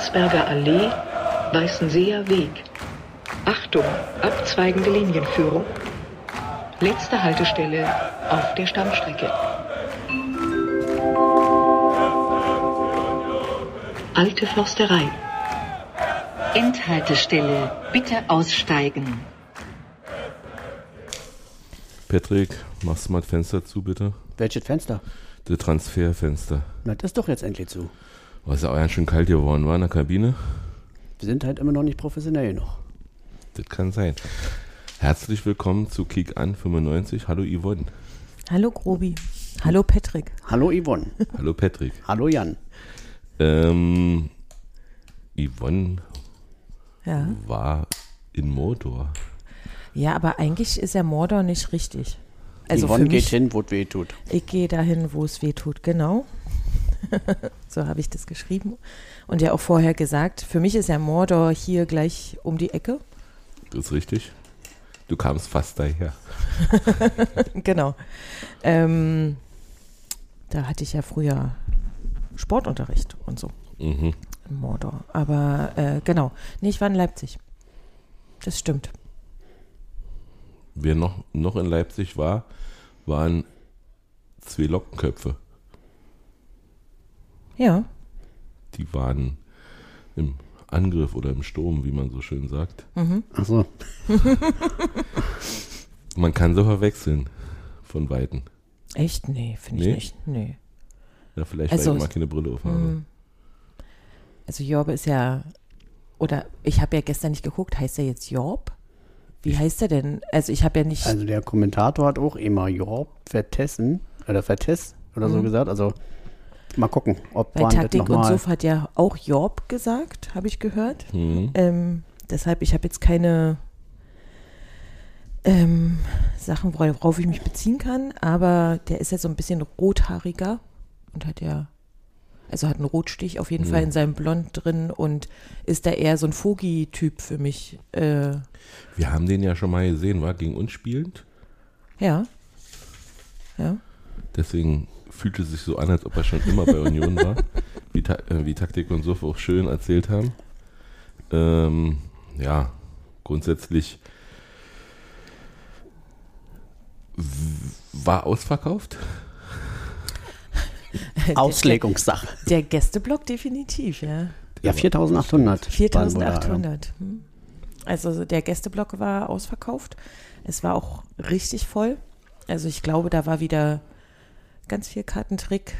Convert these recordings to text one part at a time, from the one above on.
Landsberger Allee, Weißenseer Weg. Achtung, abzweigende Linienführung. Letzte Haltestelle auf der Stammstrecke. Alte Försterei. Endhaltestelle. Bitte aussteigen. Patrick, machst du mal das Fenster zu, bitte? Welches Fenster? Das Transferfenster. Na, das ist doch jetzt endlich zu. Oh, ist ja auch ganz schön kalt geworden, war in der Kabine? Wir sind halt immer noch nicht professionell noch. Das kann sein. Herzlich willkommen zu Kick an 95. Hallo Yvonne. Hallo Grobi. Hallo Patrick. Hallo Yvonne. Hallo Patrick. Hallo Jan. Ähm, Yvonne Ja. war in Mordor. ja, aber eigentlich ist ja Mordor nicht richtig. Also Yvonne für geht hin, wo es weh tut. ich gehe dahin, wo es weh tut, genau. so habe ich das geschrieben. Und ja auch vorher gesagt, für mich ist ja Mordor hier gleich um die Ecke. Das ist richtig. Du kamst fast daher. genau. Ähm, da hatte ich ja früher Sportunterricht und so Mhm. in Mordor. Aber äh, genau. Nee, ich war in Leipzig. Das stimmt. Wer noch, noch in Leipzig war, waren zwei Lockenköpfe. Ja. Die waren im Angriff oder im Sturm, wie man so schön sagt. Achso. Man kann so verwechseln von Weitem. Echt? Nee, finde Nee? ich nicht. Nee. Ja, vielleicht, Also weil ich mal keine Brille auf habe. Mm. Also Jorbe ist ja, oder ich habe ja gestern nicht geguckt, heißt er jetzt Jorb? Wie heißt er denn? Also ich habe ja nicht, Also der Kommentator hat auch immer Jorb Vertessen oder Vertess oder so gesagt. Also mal gucken, ob das Taktik und. Suff hat ja auch Jorb gesagt, habe ich gehört. Mhm. Ähm, deshalb, ich habe jetzt keine ähm, Sachen, worauf ich mich beziehen kann, aber der ist ja so ein bisschen rothaariger und hat ja, also hat einen Rotstich auf jeden Mhm. Fall in seinem Blond drin und ist da eher so ein Fogi-Typ für mich. Äh, Wir haben den ja schon mal gesehen, war gegen uns spielend. ja. Ja. Deswegen fühlte sich so an, als ob er schon immer bei Union war. Wie, Ta äh, wie Taktik und Suff auch schön erzählt haben. Ähm, ja, grundsätzlich war ausverkauft. Auslegungssache. Der Gästeblock definitiv, ja. Ja, 4800. 4800. hm. Also der Gästeblock war ausverkauft. Es war auch richtig voll. Also ich glaube, da war wieder ganz viel Kartentrick.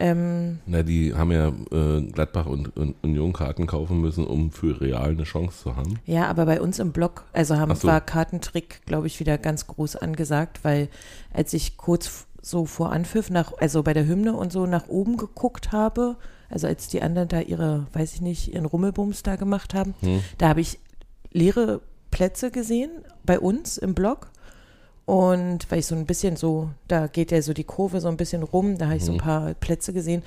Ähm, Na, die haben ja äh, Gladbach und, und Union Karten kaufen müssen, um für Real eine Chance zu haben. ja, aber bei uns im Block, also haben, so. war Kartentrick, glaube ich, wieder ganz groß angesagt, weil als ich kurz so vor Anpfiff nach, also bei der Hymne und so nach oben geguckt habe, also als die anderen da ihre, weiß ich nicht, ihren Rummelbums da gemacht haben, da habe ich leere Plätze gesehen bei uns im Block. Und weil ich so ein bisschen so, da geht ja so die Kurve so ein bisschen rum, da habe ich so ein paar Plätze gesehen.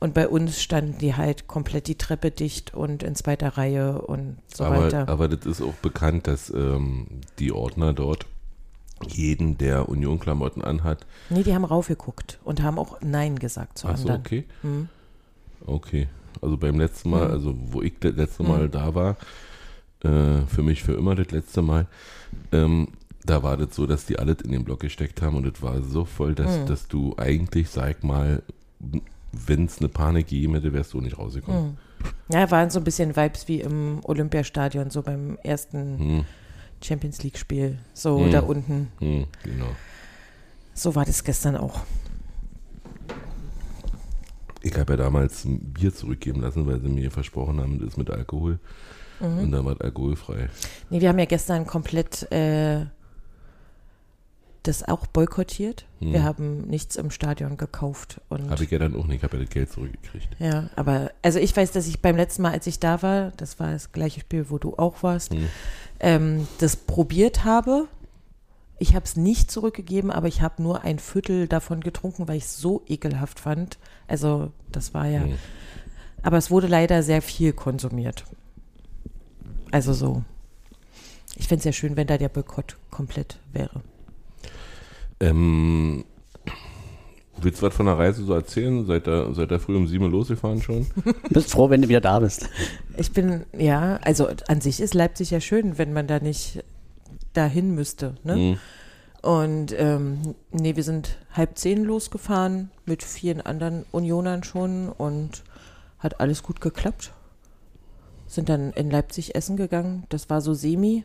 Und bei uns standen die halt komplett die Treppe dicht und in zweiter Reihe und so aber, weiter. aber das ist auch bekannt, dass ähm, die Ordner dort jeden, der Union-Klamotten anhat, nee, die haben raufgeguckt und haben auch Nein gesagt zu Ach anderen. okay. Hm. Okay. Also beim letzten Mal, Mhm. also wo ich das letzte Mal da war, äh, für mich für immer das letzte Mal, ähm, da war das so, dass die alles in den Block gesteckt haben und es war so voll, dass, Mhm. dass du eigentlich, sag mal, wenn es eine Panik gegeben hätte, wärst du nicht rausgekommen. Mhm. Ja, waren so ein bisschen Vibes wie im Olympiastadion, so beim ersten Hm, Champions League-Spiel. So Hm. da unten. hm, genau. So war das gestern auch. Ich habe ja damals ein Bier zurückgeben lassen, weil sie mir versprochen haben, das ist mit Alkohol. Mhm. Und dann war es alkoholfrei. Nee, wir haben ja gestern komplett äh, das auch boykottiert. Hm. Wir haben nichts im Stadion gekauft. Und Habe ich ja dann auch nicht, ich habe ja das Geld zurückgekriegt. ja, aber also ich weiß, dass ich beim letzten Mal, als ich da war, das war das gleiche Spiel, wo du auch warst, Hm. ähm, das probiert habe. Ich habe es nicht zurückgegeben, aber ich habe nur ein Viertel davon getrunken, weil ich es so ekelhaft fand. Also das war ja. Hm. Aber es wurde leider sehr viel konsumiert. Also so. Ich fände es ja schön, wenn da der Boykott komplett wäre. Ähm, Willst du was von der Reise so erzählen? Seid ihr, seid ihr früh um sieben Uhr losgefahren schon? Bist froh, wenn du wieder da bist. Ich bin, ja, also an sich ist Leipzig ja schön, wenn man da nicht dahin müsste. Ne? Mhm. Und ähm, nee, wir sind halb zehn losgefahren mit vielen anderen Unionern schon und hat alles gut geklappt. Sind dann in Leipzig essen gegangen, das war so semi.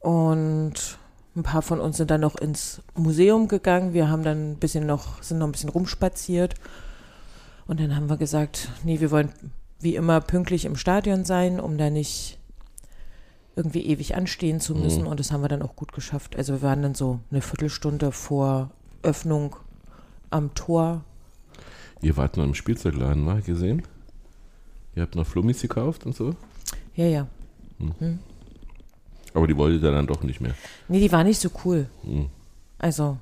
Und ein paar von uns sind dann noch ins Museum gegangen. Wir haben dann ein bisschen noch, sind noch ein bisschen rumspaziert. Und dann haben wir gesagt, nee, wir wollen wie immer pünktlich im Stadion sein, um da nicht irgendwie ewig anstehen zu müssen. Und das haben wir dann auch gut geschafft. Also wir waren dann so eine Viertelstunde vor Öffnung am Tor. Ihr wart noch im Spielzeugladen, war ich gesehen? Ihr habt noch Flummis gekauft und so? Ja, ja. Aber die wolltet ihr dann doch nicht mehr. Nee, die war nicht so cool. Mhm. Also,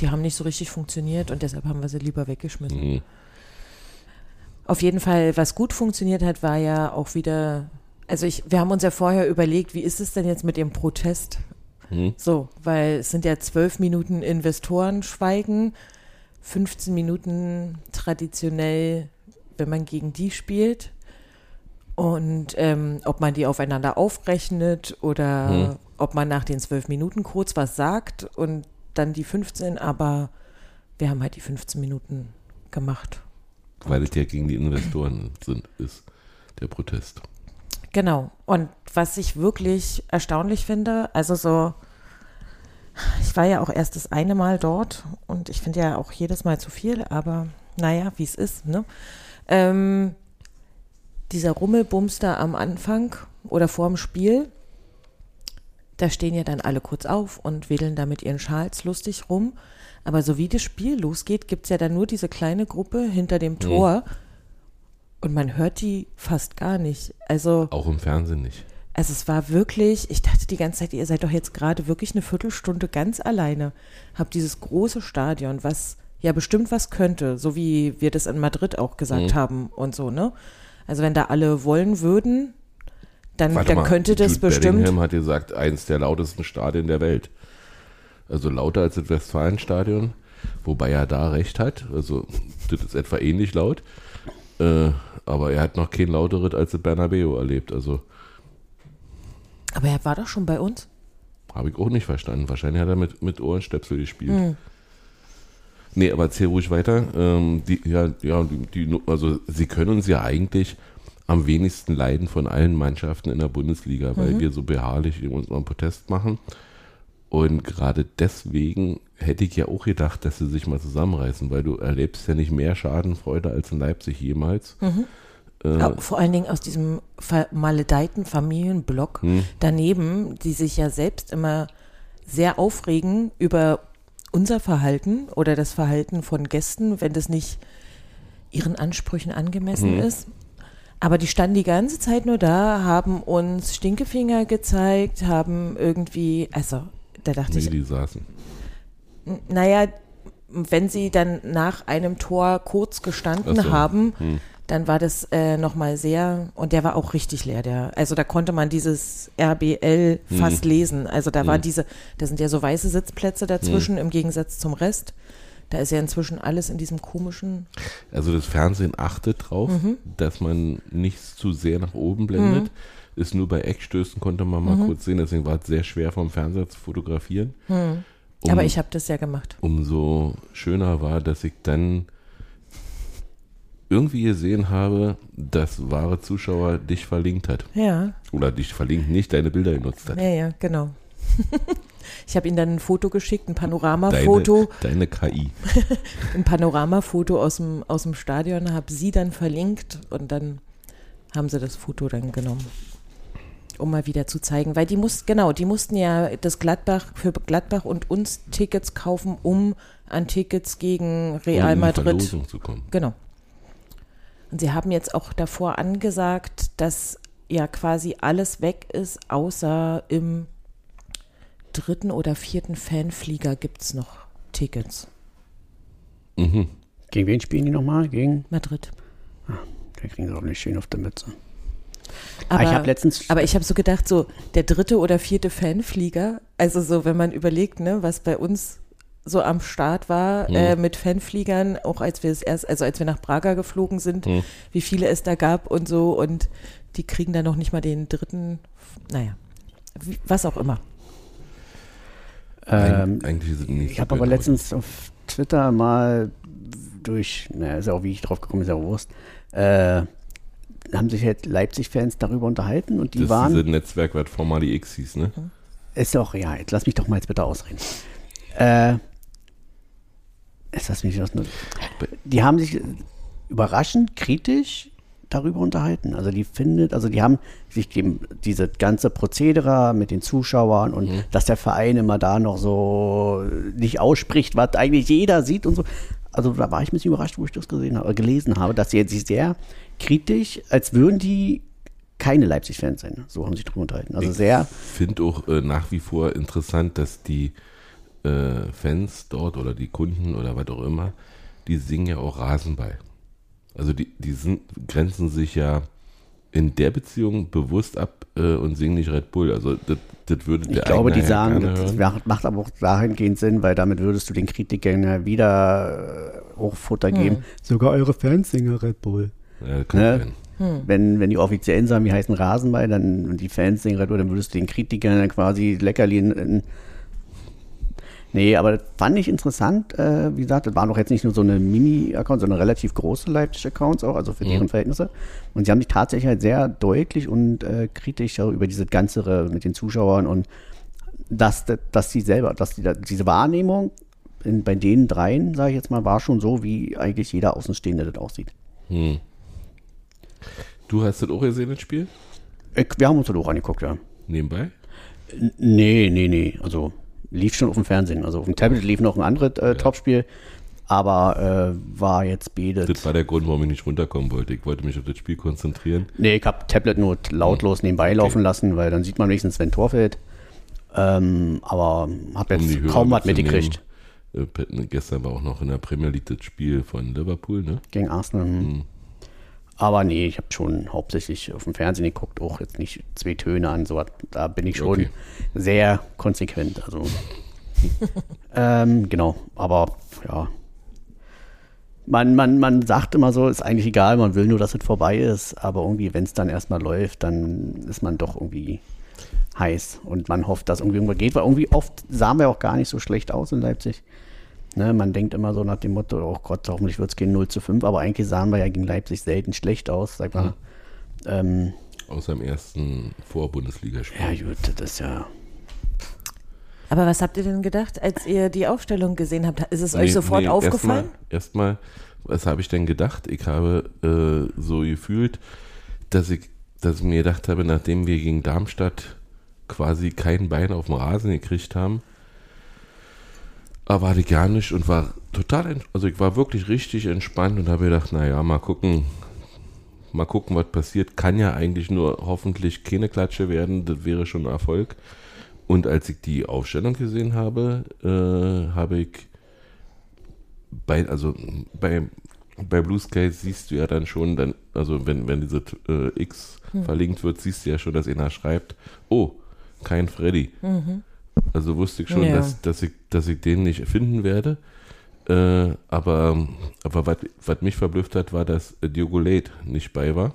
die haben nicht so richtig funktioniert und deshalb haben wir sie lieber weggeschmissen. Mhm. Auf jeden Fall, was gut funktioniert hat, war ja auch wieder, also ich, wir haben uns ja vorher überlegt, wie ist es denn jetzt mit dem Protest? Mhm. So, weil es sind ja zwölf Minuten Investoren schweigen, 15 Minuten traditionell, wenn man gegen die spielt. Und ähm, ob man die aufeinander aufrechnet oder Mhm. ob man nach den zwölf Minuten kurz was sagt und dann die 15, aber wir haben halt die 15 Minuten gemacht. Weil es ja gegen die Investoren sind, ist der Protest. Genau. Und was ich wirklich erstaunlich finde, also so, ich war ja auch erst das eine Mal dort und ich finde ja auch jedes Mal zu viel, aber naja, wie es ist, ne? Ähm, dieser Rummelbums da am Anfang oder vorm Spiel, da stehen ja dann alle kurz auf und wedeln da mit ihren Schals lustig rum. Aber so wie das Spiel losgeht, gibt es ja dann nur diese kleine Gruppe hinter dem Tor. Und man hört die fast gar nicht. Also, Auch im Fernsehen nicht. also es war wirklich, ich dachte die ganze Zeit, ihr seid doch jetzt gerade wirklich eine Viertelstunde ganz alleine. Habt dieses große Stadion, was ja bestimmt was könnte, so wie wir das in Madrid auch gesagt Mhm. haben und so, ne? Also wenn da alle wollen würden, dann, Warte dann mal, könnte das Jude bestimmt. Bellingham hat gesagt, eins der lautesten Stadien der Welt. Also lauter als das Westfalenstadion, wobei er da recht hat. Also das ist etwa ähnlich laut. Äh, aber er hat noch kein lauteres als das Bernabeu erlebt. Also Aber er war doch schon bei uns. habe ich auch nicht verstanden. Wahrscheinlich hat er mit, mit Ohrenstöpsel gespielt. Hm. Nee, aber erzähl ruhig weiter. Ähm, die, ja, ja, die, die, also sie können uns ja eigentlich am wenigsten leiden von allen Mannschaften in der Bundesliga, weil Mhm. wir so beharrlich in unserem Protest machen. Und gerade deswegen hätte ich ja auch gedacht, dass sie sich mal zusammenreißen, weil du erlebst ja nicht mehr Schadenfreude als in Leipzig jemals. Mhm. Äh, vor allen Dingen aus diesem vermaledeiten Familienblock Hm. daneben, die sich ja selbst immer sehr aufregen über unser Verhalten oder das Verhalten von Gästen, wenn das nicht ihren Ansprüchen angemessen Hm. ist. Aber die standen die ganze Zeit nur da, haben uns Stinkefinger gezeigt, haben irgendwie, also da dachte nee, ich, die saßen. Naja, wenn sie dann nach einem Tor kurz gestanden so. haben, Hm. Dann war das äh, nochmal sehr, und der war auch richtig leer, der, also da konnte man dieses RBL fast Hm. lesen. Also da war diese, da sind ja so weiße Sitzplätze dazwischen im Gegensatz zum Rest. Da ist ja inzwischen alles in diesem komischen, Also das Fernsehen achtet drauf, Mhm. dass man nicht zu sehr nach oben blendet. Ist nur bei Eckstößen konnte man mal Mhm. kurz sehen, deswegen war es sehr schwer vom Fernseher zu fotografieren. Um, aber ich habe das ja gemacht. umso schöner war, dass ich dann irgendwie gesehen habe, dass wahre Zuschauer dich verlinkt hat. Ja, Oder dich verlinkt, nicht deine Bilder genutzt hat. ja, ja, genau. ich habe ihnen dann ein Foto geschickt, ein Deine, Panoramafoto. deine KI. ein Panoramafoto aus dem, aus dem Stadion, habe sie dann verlinkt und dann haben sie das Foto dann genommen, um mal wieder zu zeigen, weil die mussten, genau, die mussten ja das Gladbach für Gladbach und uns Tickets kaufen, um an Tickets gegen Real um in Madrid. Verlosung zu kommen. Genau. Und sie haben jetzt auch davor angesagt, dass ja quasi alles weg ist, außer im dritten oder vierten Fanflieger gibt es noch Tickets. Mhm. Gegen wen spielen die nochmal? Gegen. Madrid. Da kriegen sie auch nicht schön auf der Mütze. Aber, Ah, ich habe letztens. aber ich habe so gedacht, so der dritte oder vierte Fanflieger, also so, wenn man überlegt, ne, was bei uns so am Start war äh, mit Fanfliegern, auch als wir es erst, also als wir nach Braga geflogen sind, wie viele es da gab und so und die kriegen dann noch nicht mal den dritten, naja, wie, was auch immer. Ähm, Eig eigentlich sind die nicht ich so habe aber letztens auf Twitter mal durch, naja, ist ja auch wie ich drauf gekommen bin, ist ja auch Wurst, äh, haben sich halt Leipzig-Fans darüber unterhalten und die das waren. ist dieses Netzwerk, was Formali X hieß, ne? Ist doch, ja, jetzt lass mich doch mal jetzt bitte ausreden. Äh, mich das nur. Die haben sich überraschend kritisch darüber unterhalten. Also die findet, also die haben sich dem, diese ganze Prozedere mit den Zuschauern und dass der Verein immer da noch so nicht ausspricht, was eigentlich jeder sieht und so. Also da war ich ein bisschen überrascht, wo ich das gesehen habe, gelesen habe, dass sie sich sehr kritisch, als würden die keine Leipzig-Fans sein. So haben sie sich darüber unterhalten. Also sehr. finde auch äh, nach wie vor interessant, dass die äh, Fans dort oder die Kunden oder was auch immer, die singen ja auch Rasenball. Also die, die sind, grenzen sich ja in der Beziehung bewusst ab äh, und singen nicht Red Bull. Also das, das würde der Ich glaube, die sagen, das hören. macht, aber auch dahingehend Sinn, weil damit würdest du den Kritikern ja wieder äh, Hochfutter geben. Sogar eure Fans singen Red Bull. Ja, kann Ne? sein. Wenn, wenn die offiziellen sagen, wie heißen Rasenball, dann und die Fans singen Red Bull, dann würdest du den Kritikern dann quasi Leckerli in, in Nee, aber das fand ich interessant. Äh, wie gesagt, das waren doch jetzt nicht nur so eine Mini-Accounts, sondern relativ große Leipzig-Accounts auch, also für deren Verhältnisse. Und sie haben sich tatsächlich halt sehr deutlich und äh, kritisch über diese ganze mit den Zuschauern und dass, dass sie selber, dass die, diese Wahrnehmung in, bei den dreien, sage ich jetzt mal, war schon so, wie eigentlich jeder Außenstehende das aussieht. Hm. Du hast das auch gesehen, das Spiel? Ich, wir haben uns das auch angeguckt, ja. Nebenbei? N- Nee, nee, nee. Also lief schon auf dem Fernsehen. Also auf dem Tablet lief noch ein anderes äh, Topspiel, aber äh, war jetzt betet. Das war der Grund, warum ich nicht runterkommen wollte. Ich wollte mich auf das Spiel konzentrieren. Nee, ich habe Tablet nur lautlos nebenbei laufen lassen, weil dann sieht man wenigstens, wenn Tor fällt. Ähm, aber habe um jetzt kaum was mitgekriegt Äh, Gestern war auch noch in der Premier League das Spiel von Liverpool, ne? gegen Arsenal. hm. Aber nee, ich habe schon hauptsächlich auf dem Fernsehen geguckt, auch jetzt nicht zwei Töne an, so da bin ich schon Okay. sehr konsequent. Also ähm, genau, aber ja. Man, man, man sagt immer so, ist eigentlich egal, man will nur, dass es vorbei ist, aber irgendwie, wenn es dann erstmal läuft, dann ist man doch irgendwie heiß und man hofft, dass irgendwie irgendwas geht, weil irgendwie oft sahen wir auch gar nicht so schlecht aus in Leipzig. Ne, man denkt immer so nach dem Motto, oh Gott, hoffentlich wird es gehen 0 zu 5, aber eigentlich sahen wir ja gegen Leipzig selten schlecht aus, sag mal. Ähm, Außer im ersten Vor-Bundesligaspiel. ja, gut, das ist ja. Aber was habt ihr denn gedacht, als ihr die Aufstellung gesehen habt? Ist es euch sofort aufgefallen? Erstmal, erstmal, was habe ich denn gedacht? Ich habe äh, so gefühlt, dass ich, dass ich mir gedacht habe, nachdem wir gegen Darmstadt quasi kein Bein auf dem Rasen gekriegt haben, erwarte ich gar nicht und war total, also ich war wirklich richtig entspannt und habe gedacht, naja, mal gucken, mal gucken, was passiert. Kann ja eigentlich nur hoffentlich keine Klatsche werden, das wäre schon ein Erfolg. Und als ich die Aufstellung gesehen habe, äh, habe ich bei, also bei, bei Blue Sky siehst du ja dann schon, dann, also wenn, wenn diese äh, X verlinkt wird, siehst du ja schon, dass einer schreibt, oh, kein Freddy. Also wusste ich schon, Ja. dass, dass, ich, dass ich den nicht finden werde. Äh, aber aber was, mich verblüfft hat, war, dass Diogo Late nicht bei war.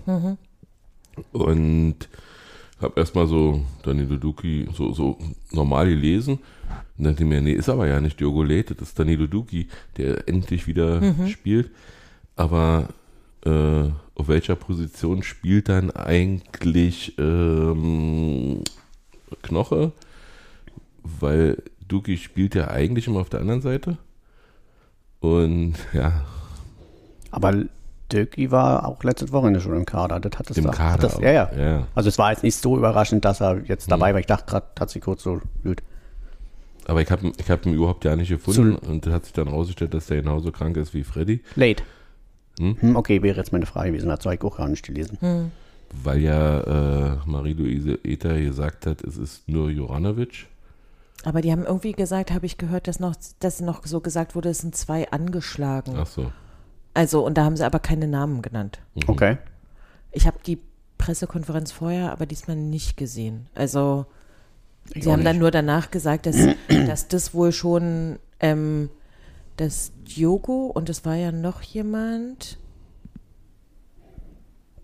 Und habe erstmal so Danilo Duki so, so normal gelesen. Und dachte mir, nee, ist aber ja nicht Diogo Late, das ist Danilo Duki, der endlich wieder spielt. Aber äh, auf welcher Position spielt dann eigentlich ähm, Knoche? Weil Duki spielt ja eigentlich immer auf der anderen Seite. Und ja, Aber Döki war auch letztes Wochenende schon im Kader. Das hat es Im da, Kader Hat das, ja, ja, ja. Also es war jetzt nicht so überraschend, dass er jetzt dabei war. Ich dachte gerade, hat sich kurz so gut. aber ich habe ich hab ihn überhaupt ja nicht gefunden. Und das hat sich dann rausgestellt, dass der genauso krank ist wie Freddy. Late. Hm? Hm, okay, wäre jetzt meine Frage gewesen. Hat ich auch gar nicht gelesen. Weil ja äh, Marie-Louise Ether gesagt hat, es ist nur Joranovic. Aber die haben irgendwie gesagt, habe ich gehört, dass noch, dass noch so gesagt wurde, es sind zwei angeschlagen. Ach so. Also, und da haben sie aber keine Namen genannt. Mhm. Okay. Ich habe die Pressekonferenz vorher, aber diesmal nicht gesehen. Also, Ich sie haben dann nicht. nur danach gesagt, dass, dass das wohl schon ähm, dass Diogo und es war ja noch jemand,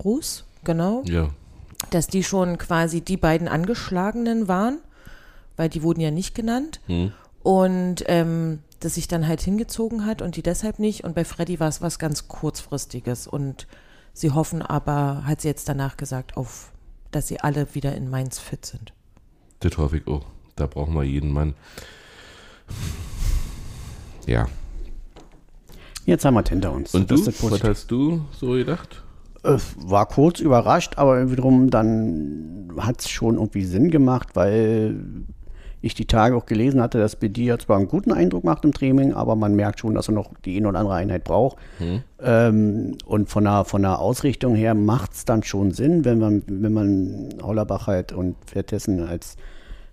Ruß, genau, Ja. dass die schon quasi die beiden Angeschlagenen waren, weil die wurden ja nicht genannt. Hm. Und ähm, das sich dann halt hingezogen hat und die deshalb nicht. Und bei Freddy war es was ganz kurzfristiges. Und sie hoffen aber, hat sie jetzt danach gesagt, auf, dass sie alle wieder in Mainz fit sind. Das hoffe ich auch. Da brauchen wir jeden Mann. Ja. Jetzt haben wir es hinter uns. Und Das du? Was hast du so gedacht? War kurz überrascht, aber wiederum dann hat es schon irgendwie Sinn gemacht, weil ich die Tage auch gelesen hatte, dass Bedia zwar einen guten Eindruck macht im Training, aber man merkt schon, dass er noch die eine oder andere Einheit braucht. Ähm, und von der, von der Ausrichtung her macht es dann schon Sinn, wenn man, wenn man Hollerbach halt und Vertessen als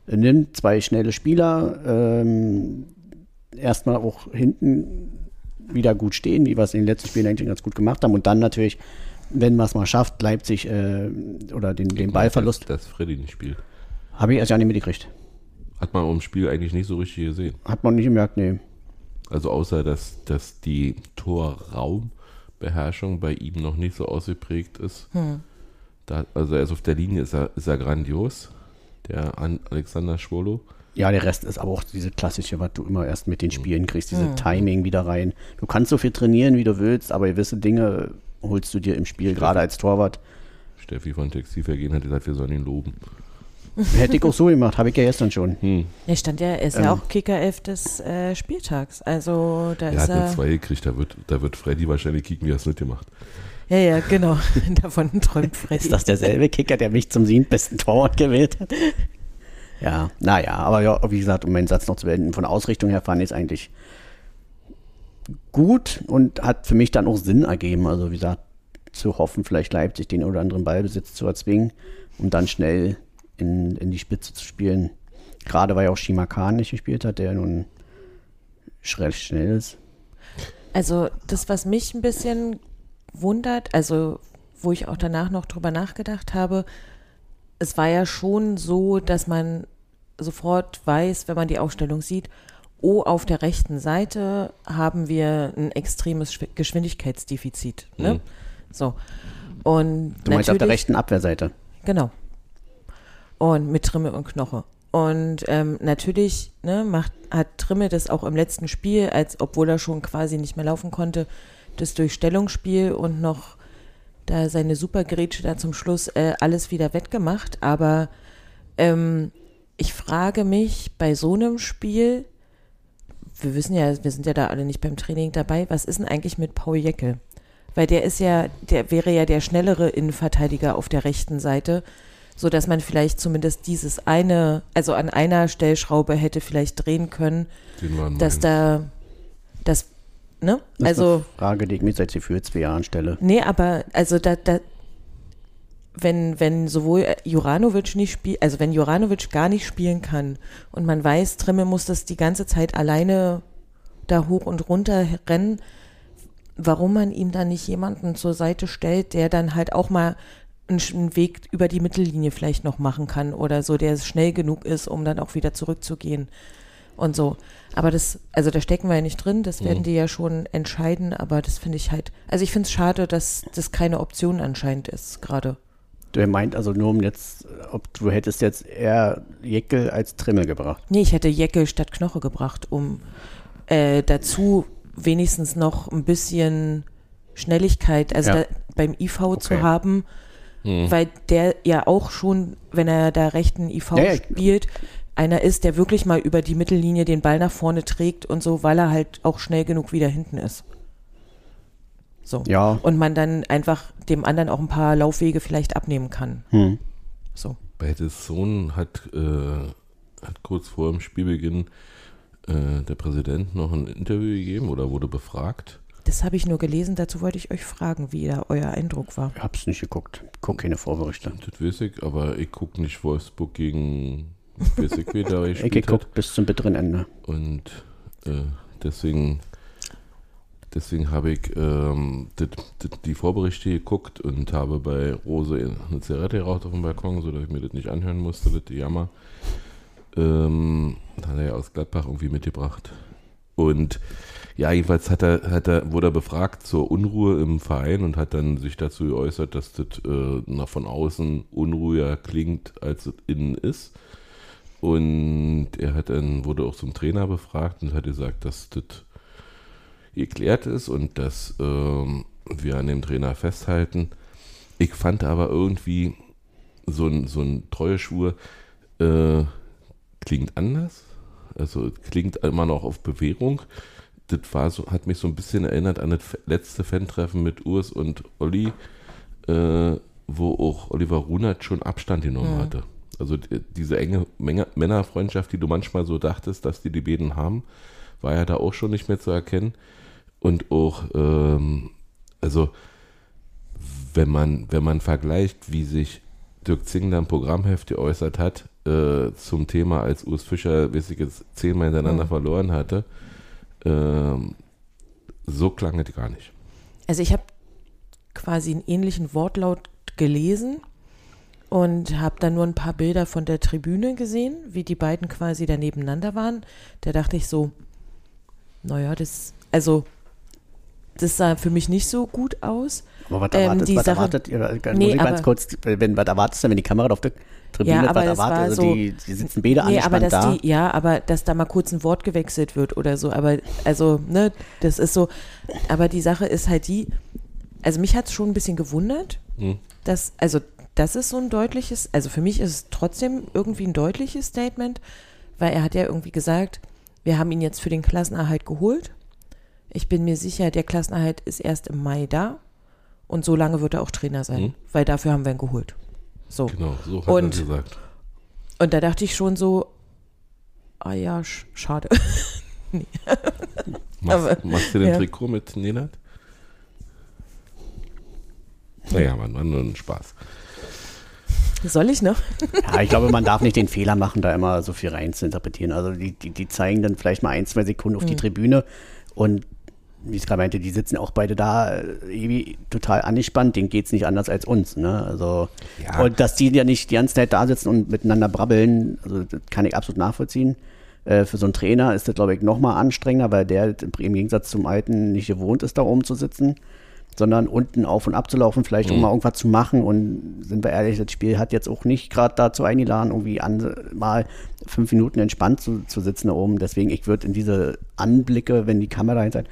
äh, nimmt, zwei schnelle Spieler, ähm, erstmal auch hinten wieder gut stehen, wie wir es in den letzten Spielen eigentlich ganz gut gemacht haben. Und dann natürlich, wenn man es mal schafft, Leipzig äh, oder den, den Ballverlust, dass Freddy nicht spielt. habe ich erst ja nicht mitgekriegt. Hat man im Spiel eigentlich nicht so richtig gesehen. Hat man nicht gemerkt, nee. Also außer, dass, dass die Torraumbeherrschung bei ihm noch nicht so ausgeprägt ist. Da, also er ist auf der Linie, ist er, ist er grandios, der An Alexander Schwolo. Ja, der Rest ist aber auch diese klassische, was du immer erst mit den Spielen kriegst, diese Timing wieder rein. Du kannst so viel trainieren, wie du willst, aber gewisse Dinge holst du dir im Spiel, gerade als Torwart. Steffi von Textilvergehen hat gesagt, wir sollen ihn loben. Hätte ich auch so gemacht, habe ich ja gestern schon. Hm. Er stand ja, er ist ja auch Kicker-Elf des äh, Spieltags. Also da Er ist hat eine er. 2 gekriegt, da wird, da wird Freddy wahrscheinlich kicken, wie er es nicht gemacht. Ja, ja, genau. Davon träumt Freddy. Ist das derselbe Kicker, der mich zum siebtbesten Torwart gewählt hat? Ja, naja, aber ja, wie gesagt, um meinen Satz noch zu beenden, von Ausrichtung her fand ich es eigentlich gut und hat für mich dann auch Sinn ergeben. Also wie gesagt, zu hoffen, vielleicht Leipzig den oder anderen Ballbesitz zu erzwingen, um dann schnell in, in die Spitze zu spielen. Gerade weil ja auch Shimakan nicht gespielt hat, der nun recht schnell ist. Also das, was mich ein bisschen wundert, also wo ich auch danach noch drüber nachgedacht habe, es war ja schon so, dass man sofort weiß, wenn man die Aufstellung sieht, oh, auf der rechten Seite haben wir ein extremes Schw- Geschwindigkeitsdefizit. Ne? Mhm. So. Und Du meinst auf der rechten Abwehrseite. Genau. Und mit Trimme und Knoche. Und ähm, natürlich ne, macht, hat Trimme das auch im letzten Spiel, als obwohl er schon quasi nicht mehr laufen konnte, das Durchstellungsspiel und noch da seine Supergrätsche da zum Schluss äh, alles wieder wettgemacht. Aber ähm, ich frage mich bei so einem Spiel, wir wissen ja, wir sind ja da alle nicht beim Training dabei, was ist denn eigentlich mit Paul Jeckel? Weil der ist ja, der wäre ja der schnellere Innenverteidiger auf der rechten Seite, so dass man vielleicht zumindest dieses eine, also an einer Stellschraube hätte vielleicht drehen können, dass da, das, ne? Das ist Also, eine Frage, die ich mir seit für zwei Jahren stelle. Nee, aber also da, da wenn, wenn sowohl Juranovic nicht spielt, also wenn Juranovic gar nicht spielen kann und man weiß, Trimme muss das die ganze Zeit alleine da hoch und runter rennen, warum man ihm dann nicht jemanden zur Seite stellt, der dann halt auch mal einen, Weg über die Mittellinie vielleicht noch machen kann oder so, der schnell genug ist, um dann auch wieder zurückzugehen und so. Aber das, also da stecken wir ja nicht drin, das werden die ja schon entscheiden, aber das finde ich halt, also ich finde es schade, dass das keine Option anscheinend ist gerade. Du meint also nur um jetzt, ob du hättest jetzt eher Jeckel als Trimmel gebracht. Nee, ich hätte Jeckel statt Knoche gebracht, um äh, dazu wenigstens noch ein bisschen Schnelligkeit, also Ja. da, beim IV zu Okay. Haben, weil der ja auch schon, wenn er da rechten IV Ja, ja. spielt, einer ist, der wirklich mal über die Mittellinie den Ball nach vorne trägt und so, weil er halt auch schnell genug wieder hinten ist. So. Ja. Und man dann einfach dem anderen auch ein paar Laufwege vielleicht abnehmen kann. Hm. So. Beides Sohn hat, äh, hat kurz vor dem Spielbeginn äh, der Präsident noch ein Interview gegeben oder wurde befragt. Das habe ich nur gelesen, dazu wollte ich euch fragen, wie da euer Eindruck war. Ich hab's nicht geguckt. Guck keine Vorberichte. Das weiß ich, aber ich gucke nicht Wolfsburg gegen ich, wer da Ich hat. geguckt bis zum bitteren Ende. Und äh, deswegen, deswegen habe ich ähm, dit, dit, die Vorberichte geguckt und habe bei Rose eine Zigarette geraucht auf dem Balkon, sodass ich mir das nicht anhören musste, das Jammer. Ähm, das hat er ja aus Gladbach irgendwie mitgebracht. Und ja, jedenfalls hat er, hat er, wurde er befragt zur Unruhe im Verein und hat dann sich dazu geäußert, dass das äh, nach von außen unruhiger klingt, als es innen ist. Und er hat dann, wurde auch zum Trainer befragt und hat gesagt, dass das geklärt ist und dass ähm, wir an dem Trainer festhalten. Ich fand aber irgendwie so ein, so ein Treueschwur äh, klingt anders. Also klingt immer noch auf Bewährung das war so, hat mich so ein bisschen erinnert an das letzte Fan-Treffen mit Urs und Olli, äh, wo auch Oliver Runert schon Abstand genommen mhm. hatte. Also die, diese enge Menge, Männerfreundschaft, die du manchmal so dachtest, dass die die beiden haben, war ja da auch schon nicht mehr zu erkennen. Und auch, ähm, also wenn man, wenn man vergleicht, wie sich Dirk Zingler im Programmheft geäußert hat, äh, zum Thema, als Urs Fischer, weiß ich jetzt, zehnmal hintereinander mhm. verloren hatte, ähm, so klang es gar nicht. Also ich habe quasi einen ähnlichen Wortlaut gelesen und habe dann nur ein paar Bilder von der Tribüne gesehen, wie die beiden quasi da nebeneinander waren. Da dachte ich so, naja, das, also das sah für mich nicht so gut aus. Aber was erwartet, ähm, was Sache, erwartet ihr? Nee, muss ich ganz kurz, wenn, was erwartest du, wenn die Kamera auf der Tribüne ja, aber was erwartet? Also so, die, die sitzen beide nee, aber dass da. Die, ja, aber dass da mal kurz ein Wort gewechselt wird oder so. Aber also, ne, das ist so. Aber die Sache ist halt die, also mich hat es schon ein bisschen gewundert, hm. dass, also das ist so ein deutliches, also für mich ist es trotzdem irgendwie ein deutliches Statement, weil er hat ja irgendwie gesagt, wir haben ihn jetzt für den Klassenerhalt geholt. Ich bin mir sicher, der Klassenerhalt ist erst im Mai da. Und so lange wird er auch Trainer sein, mhm. weil dafür haben wir ihn geholt. So. Genau, so hat und, er gesagt. Und da dachte ich schon so, ah ja, sch schade. nee. machst, Aber, machst du den ja. Trikot mit Nenad? Naja, man, war nur ein Spaß. Soll ich noch? ja, ich glaube, man darf nicht den Fehler machen, da immer so viel rein zu interpretieren. Also die, die, die zeigen dann vielleicht mal ein, zwei Sekunden auf mhm. die Tribüne und wie ich es gerade meinte, die sitzen auch beide da äh, total angespannt, denen geht es nicht anders als uns. Ne? Also, ja. Und dass die ja nicht die ganze Zeit da sitzen und miteinander brabbeln, also das kann ich absolut nachvollziehen. Äh, für so einen Trainer ist das, glaube ich, nochmal anstrengender, weil der im Gegensatz zum Alten nicht gewohnt ist, da oben zu sitzen, sondern unten auf und ab zu laufen, vielleicht mhm. um mal irgendwas zu machen. Und sind wir ehrlich, das Spiel hat jetzt auch nicht gerade dazu eingeladen, irgendwie an, mal fünf Minuten entspannt zu, zu sitzen da oben. Deswegen, ich würde in diese Anblicke, wenn die Kamera hinter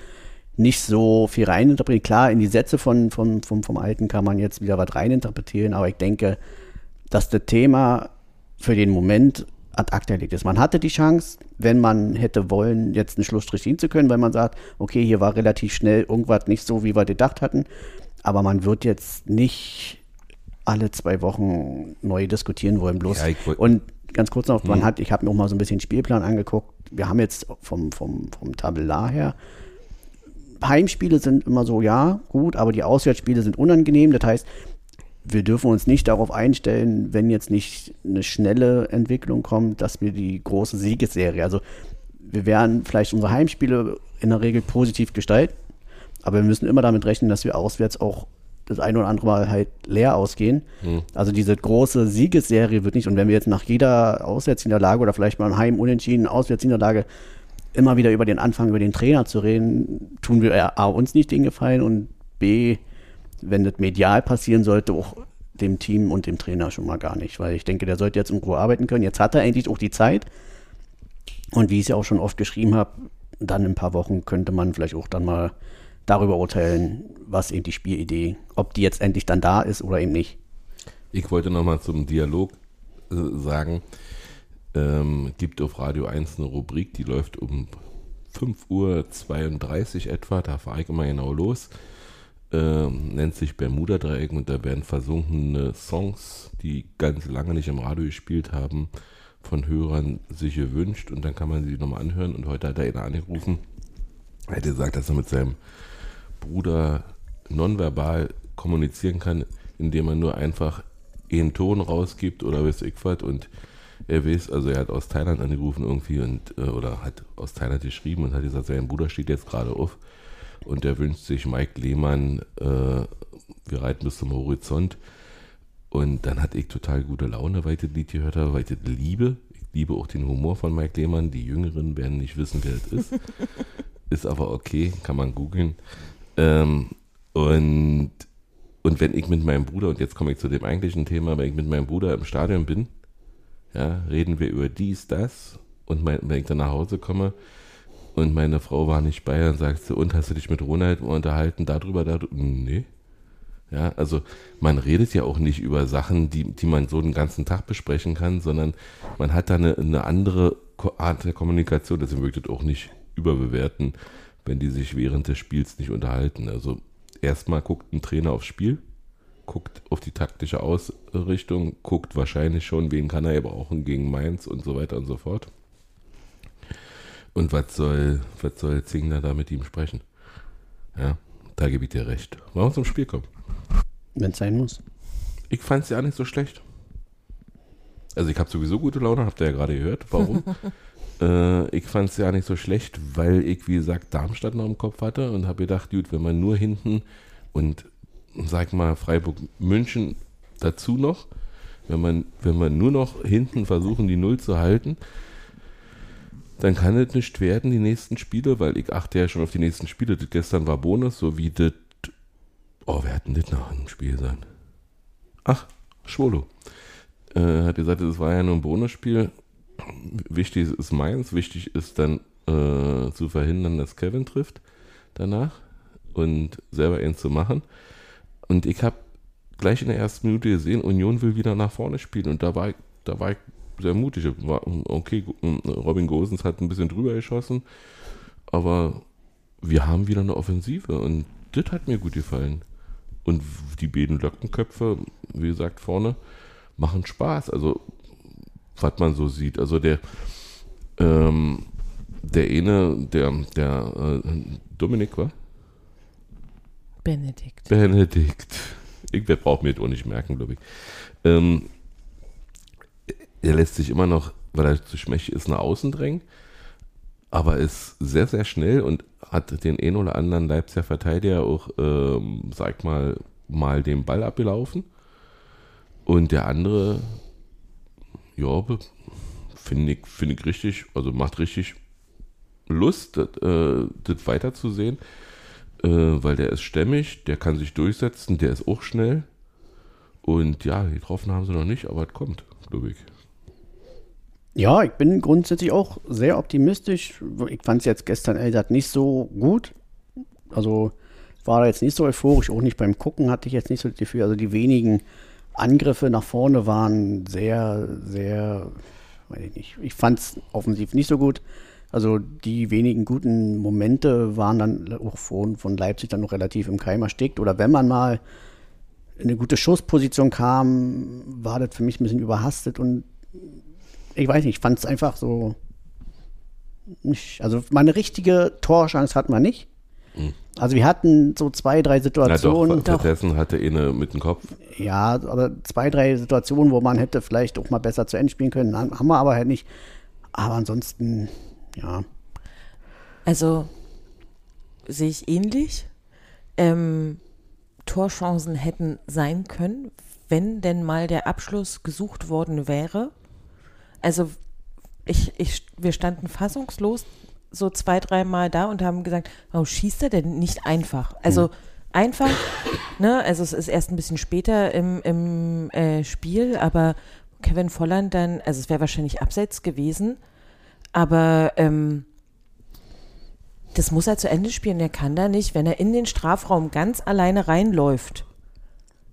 nicht so viel reininterpretieren. Klar, in die Sätze von, von, vom, vom Alten kann man jetzt wieder was reininterpretieren, aber ich denke, dass das Thema für den Moment ad acta liegt ist. Man hatte die Chance, wenn man hätte wollen, jetzt einen Schlussstrich ziehen zu können, weil man sagt, okay, hier war relativ schnell irgendwas nicht so, wie wir gedacht hatten, aber man wird jetzt nicht alle zwei Wochen neu diskutieren wollen, bloß. Ja, und ganz kurz noch, man hm. hat, ich habe mir auch mal so ein bisschen Spielplan angeguckt. Wir haben jetzt vom, vom, vom Tabellar her Heimspiele sind immer so, ja, gut, aber die Auswärtsspiele sind unangenehm. Das heißt, wir dürfen uns nicht darauf einstellen, wenn jetzt nicht eine schnelle Entwicklung kommt, dass wir die große Siegesserie, also wir werden vielleicht unsere Heimspiele in der Regel positiv gestalten, aber wir müssen immer damit rechnen, dass wir auswärts auch das ein oder andere Mal halt leer ausgehen. Mhm. Also diese große Siegesserie wird nicht, und wenn wir jetzt nach jeder Auswärtsniederlage oder vielleicht mal ein Heim unentschieden Auswärtsniederlage immer wieder über den Anfang, über den Trainer zu reden, tun wir A, uns nicht den Gefallen und B, wenn das medial passieren sollte, auch dem Team und dem Trainer schon mal gar nicht, weil ich denke, der sollte jetzt in Ruhe arbeiten können. Jetzt hat er endlich auch die Zeit und wie ich es ja auch schon oft geschrieben habe, dann in ein paar Wochen könnte man vielleicht auch dann mal darüber urteilen, was eben die Spielidee, ob die jetzt endlich dann da ist oder eben nicht. Ich wollte nochmal zum Dialog äh, sagen, ähm, gibt auf Radio 1 eine Rubrik, die läuft um 5.32 Uhr etwa, da fahre ich immer genau los. Ähm, nennt sich Bermuda-Dreieck und da werden versunkene Songs, die ganz lange nicht im Radio gespielt haben, von Hörern sich gewünscht und dann kann man sie nochmal anhören. Und heute hat er ihn angerufen, er hat gesagt, dass er mit seinem Bruder nonverbal kommunizieren kann, indem er nur einfach einen Ton rausgibt oder weiß ich was und er weiß, also er hat aus Thailand angerufen irgendwie und äh, oder hat aus Thailand geschrieben und hat gesagt, sein Bruder steht jetzt gerade auf und er wünscht sich Mike Lehmann, äh, wir reiten bis zum Horizont. Und dann hatte ich total gute Laune, weil ich das Lied gehört habe, weil ich das liebe. Ich liebe auch den Humor von Mike Lehmann. Die Jüngeren werden nicht wissen, wer es ist. ist aber okay, kann man googeln. Ähm, und, und wenn ich mit meinem Bruder, und jetzt komme ich zu dem eigentlichen Thema, wenn ich mit meinem Bruder im Stadion bin, ja, reden wir über dies, das. Und mein, wenn ich dann nach Hause komme und meine Frau war nicht bei, dann sagt sie, und hast du dich mit Ronald unterhalten darüber, darüber? Nee. Ja, also man redet ja auch nicht über Sachen, die, die man so den ganzen Tag besprechen kann, sondern man hat da eine, eine andere Art der Kommunikation, deswegen würde ich das auch nicht überbewerten, wenn die sich während des Spiels nicht unterhalten. Also erstmal guckt ein Trainer aufs Spiel, guckt auf die taktische Ausrichtung, guckt wahrscheinlich schon, wen kann er brauchen gegen Mainz und so weiter und so fort. Und was soll, was soll Zingler da mit ihm sprechen? Ja, da gebe ich dir recht. Wollen wir zum Spiel kommen? Wenn es sein muss. Ich fand es ja nicht so schlecht. Also ich habe sowieso gute Laune, habt ihr ja gerade gehört. Warum? äh, ich fand es ja nicht so schlecht, weil ich, wie gesagt, Darmstadt noch im Kopf hatte und habe gedacht, gut, wenn man nur hinten und sag mal Freiburg-München dazu noch, wenn man, wenn man nur noch hinten versuchen, die Null zu halten, dann kann es nicht werden, die nächsten Spiele, weil ich achte ja schon auf die nächsten Spiele. Das gestern war Bonus, so wie das. Oh, wer hat denn das nach einem Spiel sein? Ach, Schwolo. Äh, hat gesagt, es war ja nur ein Bonusspiel. Wichtig ist meins, wichtig ist dann äh, zu verhindern, dass Kevin trifft danach und selber ihn zu machen. Und ich habe gleich in der ersten Minute gesehen, Union will wieder nach vorne spielen und da war ich, da war ich sehr mutig. Okay, Robin Gosens hat ein bisschen drüber geschossen, aber wir haben wieder eine Offensive und das hat mir gut gefallen. Und die beiden Lockenköpfe, wie gesagt, vorne, machen Spaß. Also, was man so sieht. Also der, ähm, der eine, der, der äh, Dominik war? Benedikt. Benedikt. Ich brauche mir das auch nicht merken, glaube ich. Ähm, er lässt sich immer noch, weil er zu schmächtig ist, nach außen drängen, aber ist sehr, sehr schnell und hat den einen oder anderen Leipziger Verteidiger auch, ähm, sag mal, mal den Ball abgelaufen. Und der andere, ja, finde ich, find ich richtig, also macht richtig Lust, das, äh, das weiterzusehen, äh, weil der ist stämmig, der kann sich durchsetzen, der ist auch schnell. Und ja, getroffen haben sie noch nicht, aber es kommt, glaube ich. Ja, ich bin grundsätzlich auch sehr optimistisch. Ich fand es jetzt gestern Eldat nicht so gut. Also war da jetzt nicht so euphorisch, auch nicht beim Gucken hatte ich jetzt nicht so das Gefühl. Also die wenigen Angriffe nach vorne waren sehr, sehr, weiß ich nicht. Ich fand es offensiv nicht so gut. Also die wenigen guten Momente waren dann auch von, von Leipzig dann noch relativ im Keim erstickt. Oder wenn man mal in eine gute Schussposition kam, war das für mich ein bisschen überhastet und ich weiß nicht, ich fand es einfach so. Nicht, also meine richtige Torchance hatten wir nicht. Mhm. Also wir hatten so zwei, drei Situationen. Ja, doch, stattdessen hatte eine mit dem Kopf. Ja, aber zwei, drei Situationen, wo man hätte vielleicht auch mal besser zu Ende spielen können, haben wir aber halt nicht. Aber ansonsten, ja. Also sehe ich ähnlich. Ähm, Torchancen hätten sein können, wenn denn mal der Abschluss gesucht worden wäre also ich, ich, wir standen fassungslos so zwei, dreimal da und haben gesagt, warum schießt er denn nicht einfach? Also hm. einfach, ne, also es ist erst ein bisschen später im, im äh, Spiel, aber Kevin Volland dann, also es wäre wahrscheinlich abseits gewesen, aber ähm, das muss er zu Ende spielen. Er kann da nicht, wenn er in den Strafraum ganz alleine reinläuft,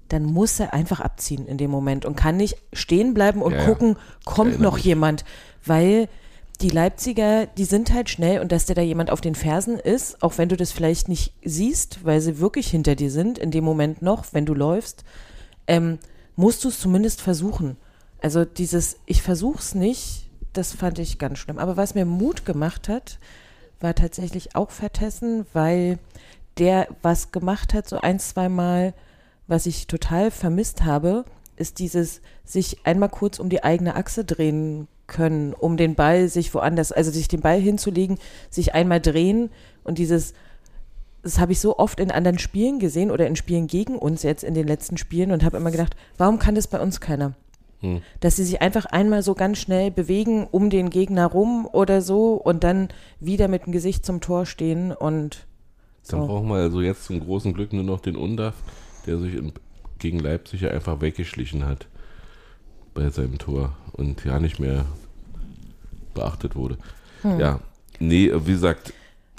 dann muss er einfach abziehen in dem Moment und kann nicht stehen bleiben und ja, gucken, kommt noch mich. jemand, weil die Leipziger, die sind halt schnell und dass der da jemand auf den Fersen ist, auch wenn du das vielleicht nicht siehst, weil sie wirklich hinter dir sind, in dem Moment noch, wenn du läufst, ähm, musst du es zumindest versuchen. Also dieses, ich versuch's nicht, das fand ich ganz schlimm. Aber was mir Mut gemacht hat, war tatsächlich auch Vertessen, weil der was gemacht hat, so ein, zwei Mal, was ich total vermisst habe, ist dieses sich einmal kurz um die eigene Achse drehen können, um den Ball sich woanders, also sich den Ball hinzulegen, sich einmal drehen und dieses, das habe ich so oft in anderen Spielen gesehen oder in Spielen gegen uns jetzt in den letzten Spielen und habe immer gedacht, warum kann das bei uns keiner? Hm. Dass sie sich einfach einmal so ganz schnell bewegen um den Gegner rum oder so und dann wieder mit dem Gesicht zum Tor stehen und Dann so. brauchen wir also jetzt zum großen Glück nur noch den Undaf, der sich in, gegen Leipzig ja einfach weggeschlichen hat bei seinem Tor und ja nicht mehr beachtet wurde. Ja, nee, wie gesagt,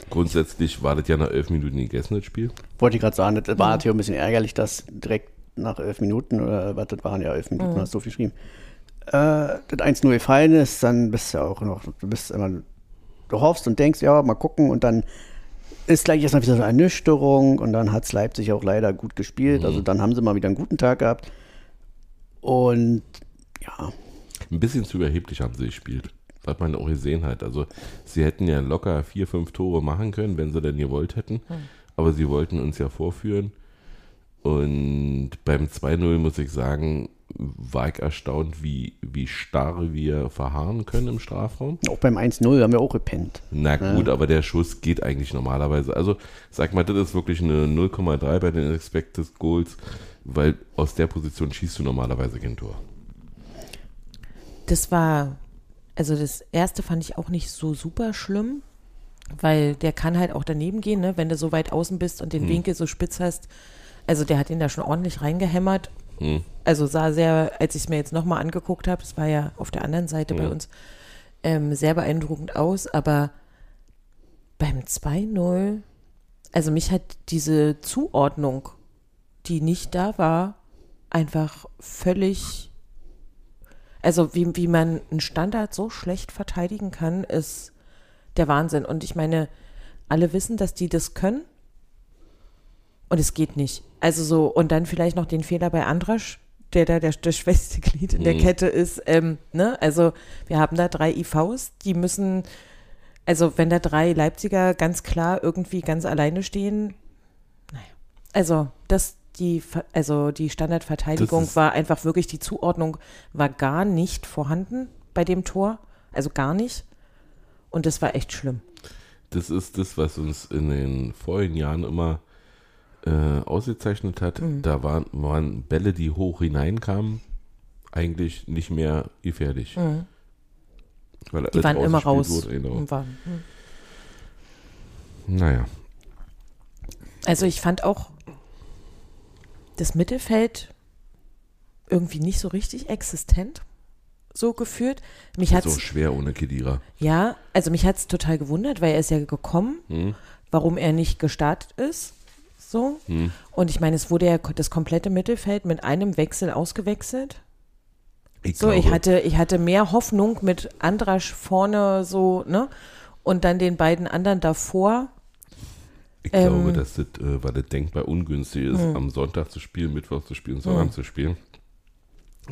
grundsätzlich war das ja nach elf Minuten gegessen, das Spiel. Wollte ich gerade sagen, das war natürlich ein bisschen ärgerlich, dass direkt nach elf Minuten, oder was, das waren ja elf Minuten, hast du so viel geschrieben, äh, das 1-0 gefallen ist, dann bist du ja auch noch, du bist immer, du hoffst und denkst, ja, mal gucken und dann ist gleich erstmal wieder so eine Ernüchterung und dann hat Leipzig auch leider gut gespielt, also dann haben sie mal wieder einen guten Tag gehabt und ja, Ein bisschen zu überheblich haben sie gespielt, was man auch gesehen hat. Also sie hätten ja locker vier, fünf Tore machen können, wenn sie denn gewollt hätten. Aber sie wollten uns ja vorführen. Und beim 2-0 muss ich sagen, war ich erstaunt, wie, wie starr wir verharren können im Strafraum. auch beim 1-0 haben wir auch gepennt. Na gut, aber der Schuss geht eigentlich normalerweise. Also sag mal, das ist wirklich eine 0,3 bei den Expected Goals, weil aus der Position schießt du normalerweise kein Tor. Das war, also das erste fand ich auch nicht so super schlimm, weil der kann halt auch daneben gehen, ne? wenn du so weit außen bist und den Winkel so spitz hast. Also der hat ihn da schon ordentlich reingehämmert. Hm. Also sah sehr, als ich es mir jetzt nochmal angeguckt habe, das war ja auf der anderen Seite bei Ja. uns, ähm, sehr beeindruckend aus, aber beim 2-0, also mich hat diese Zuordnung, die nicht da war, einfach völlig, also wie, wie man einen Standard so schlecht verteidigen kann, ist der Wahnsinn. Und ich meine, alle wissen, dass die das können. Und es geht nicht. Also so, und dann vielleicht noch den Fehler bei Andrasch, der da der, das schwächste Glied in der Mhm. Kette ist. Ähm, ne? Also wir haben da drei IVs, die müssen, also wenn da drei Leipziger ganz klar irgendwie ganz alleine stehen, naja. Also das, die, also die Standardverteidigung war einfach wirklich, die Zuordnung war gar nicht vorhanden bei dem Tor. Also gar nicht. Und das war echt schlimm. Das ist das, was uns in den vorigen Jahren immer äh, ausgezeichnet hat. Mhm. Da waren, waren Bälle, die hoch hineinkamen, eigentlich nicht mehr gefährlich. Weil Mhm. Die alles waren immer raus. Wurde, genau. Waren, hm. Naja, Also ich fand auch das Mittelfeld irgendwie nicht so richtig existent so geführt. Mich hat's so schwer ohne Kedira. ja, also mich hat's total gewundert, weil er ist ja gekommen, Hm? warum er nicht gestartet ist. So. Hm. Und ich meine, es wurde ja das komplette Mittelfeld mit einem Wechsel ausgewechselt. Ich So, ich glaube, hatte, ich hatte mehr Hoffnung mit Andrasch vorne so, ne? Und dann den beiden anderen davor. ich ähm, glaube, dass das, äh, weil das denkbar ungünstig ist, Hm. am Sonntag zu spielen, Mittwoch zu spielen, Sonntag zu spielen,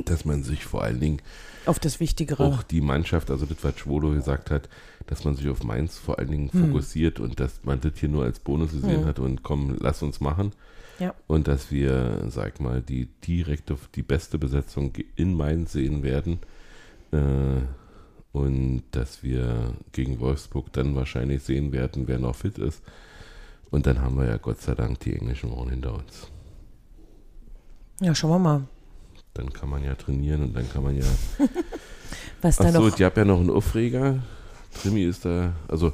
dass man sich vor allen Dingen Auf das Wichtigere. auch die Mannschaft, also das, was Schwolo gesagt hat, dass man sich auf Mainz vor allen Dingen Hm. fokussiert und dass man das hier nur als Bonus gesehen hat und komm, lass uns machen. Ja. Und dass wir, sag mal, die direkte, die beste Besetzung in Mainz sehen werden. Äh, und dass wir gegen Wolfsburg dann wahrscheinlich sehen werden, wer noch fit ist. Und dann haben wir ja Gott sei Dank die englischen Wochen hinter uns. Ja, schauen wir mal, Dann kann man ja trainieren und dann kann man ja was da Achso, noch. ich habe ja noch einen Aufreger. Trimi ist da, also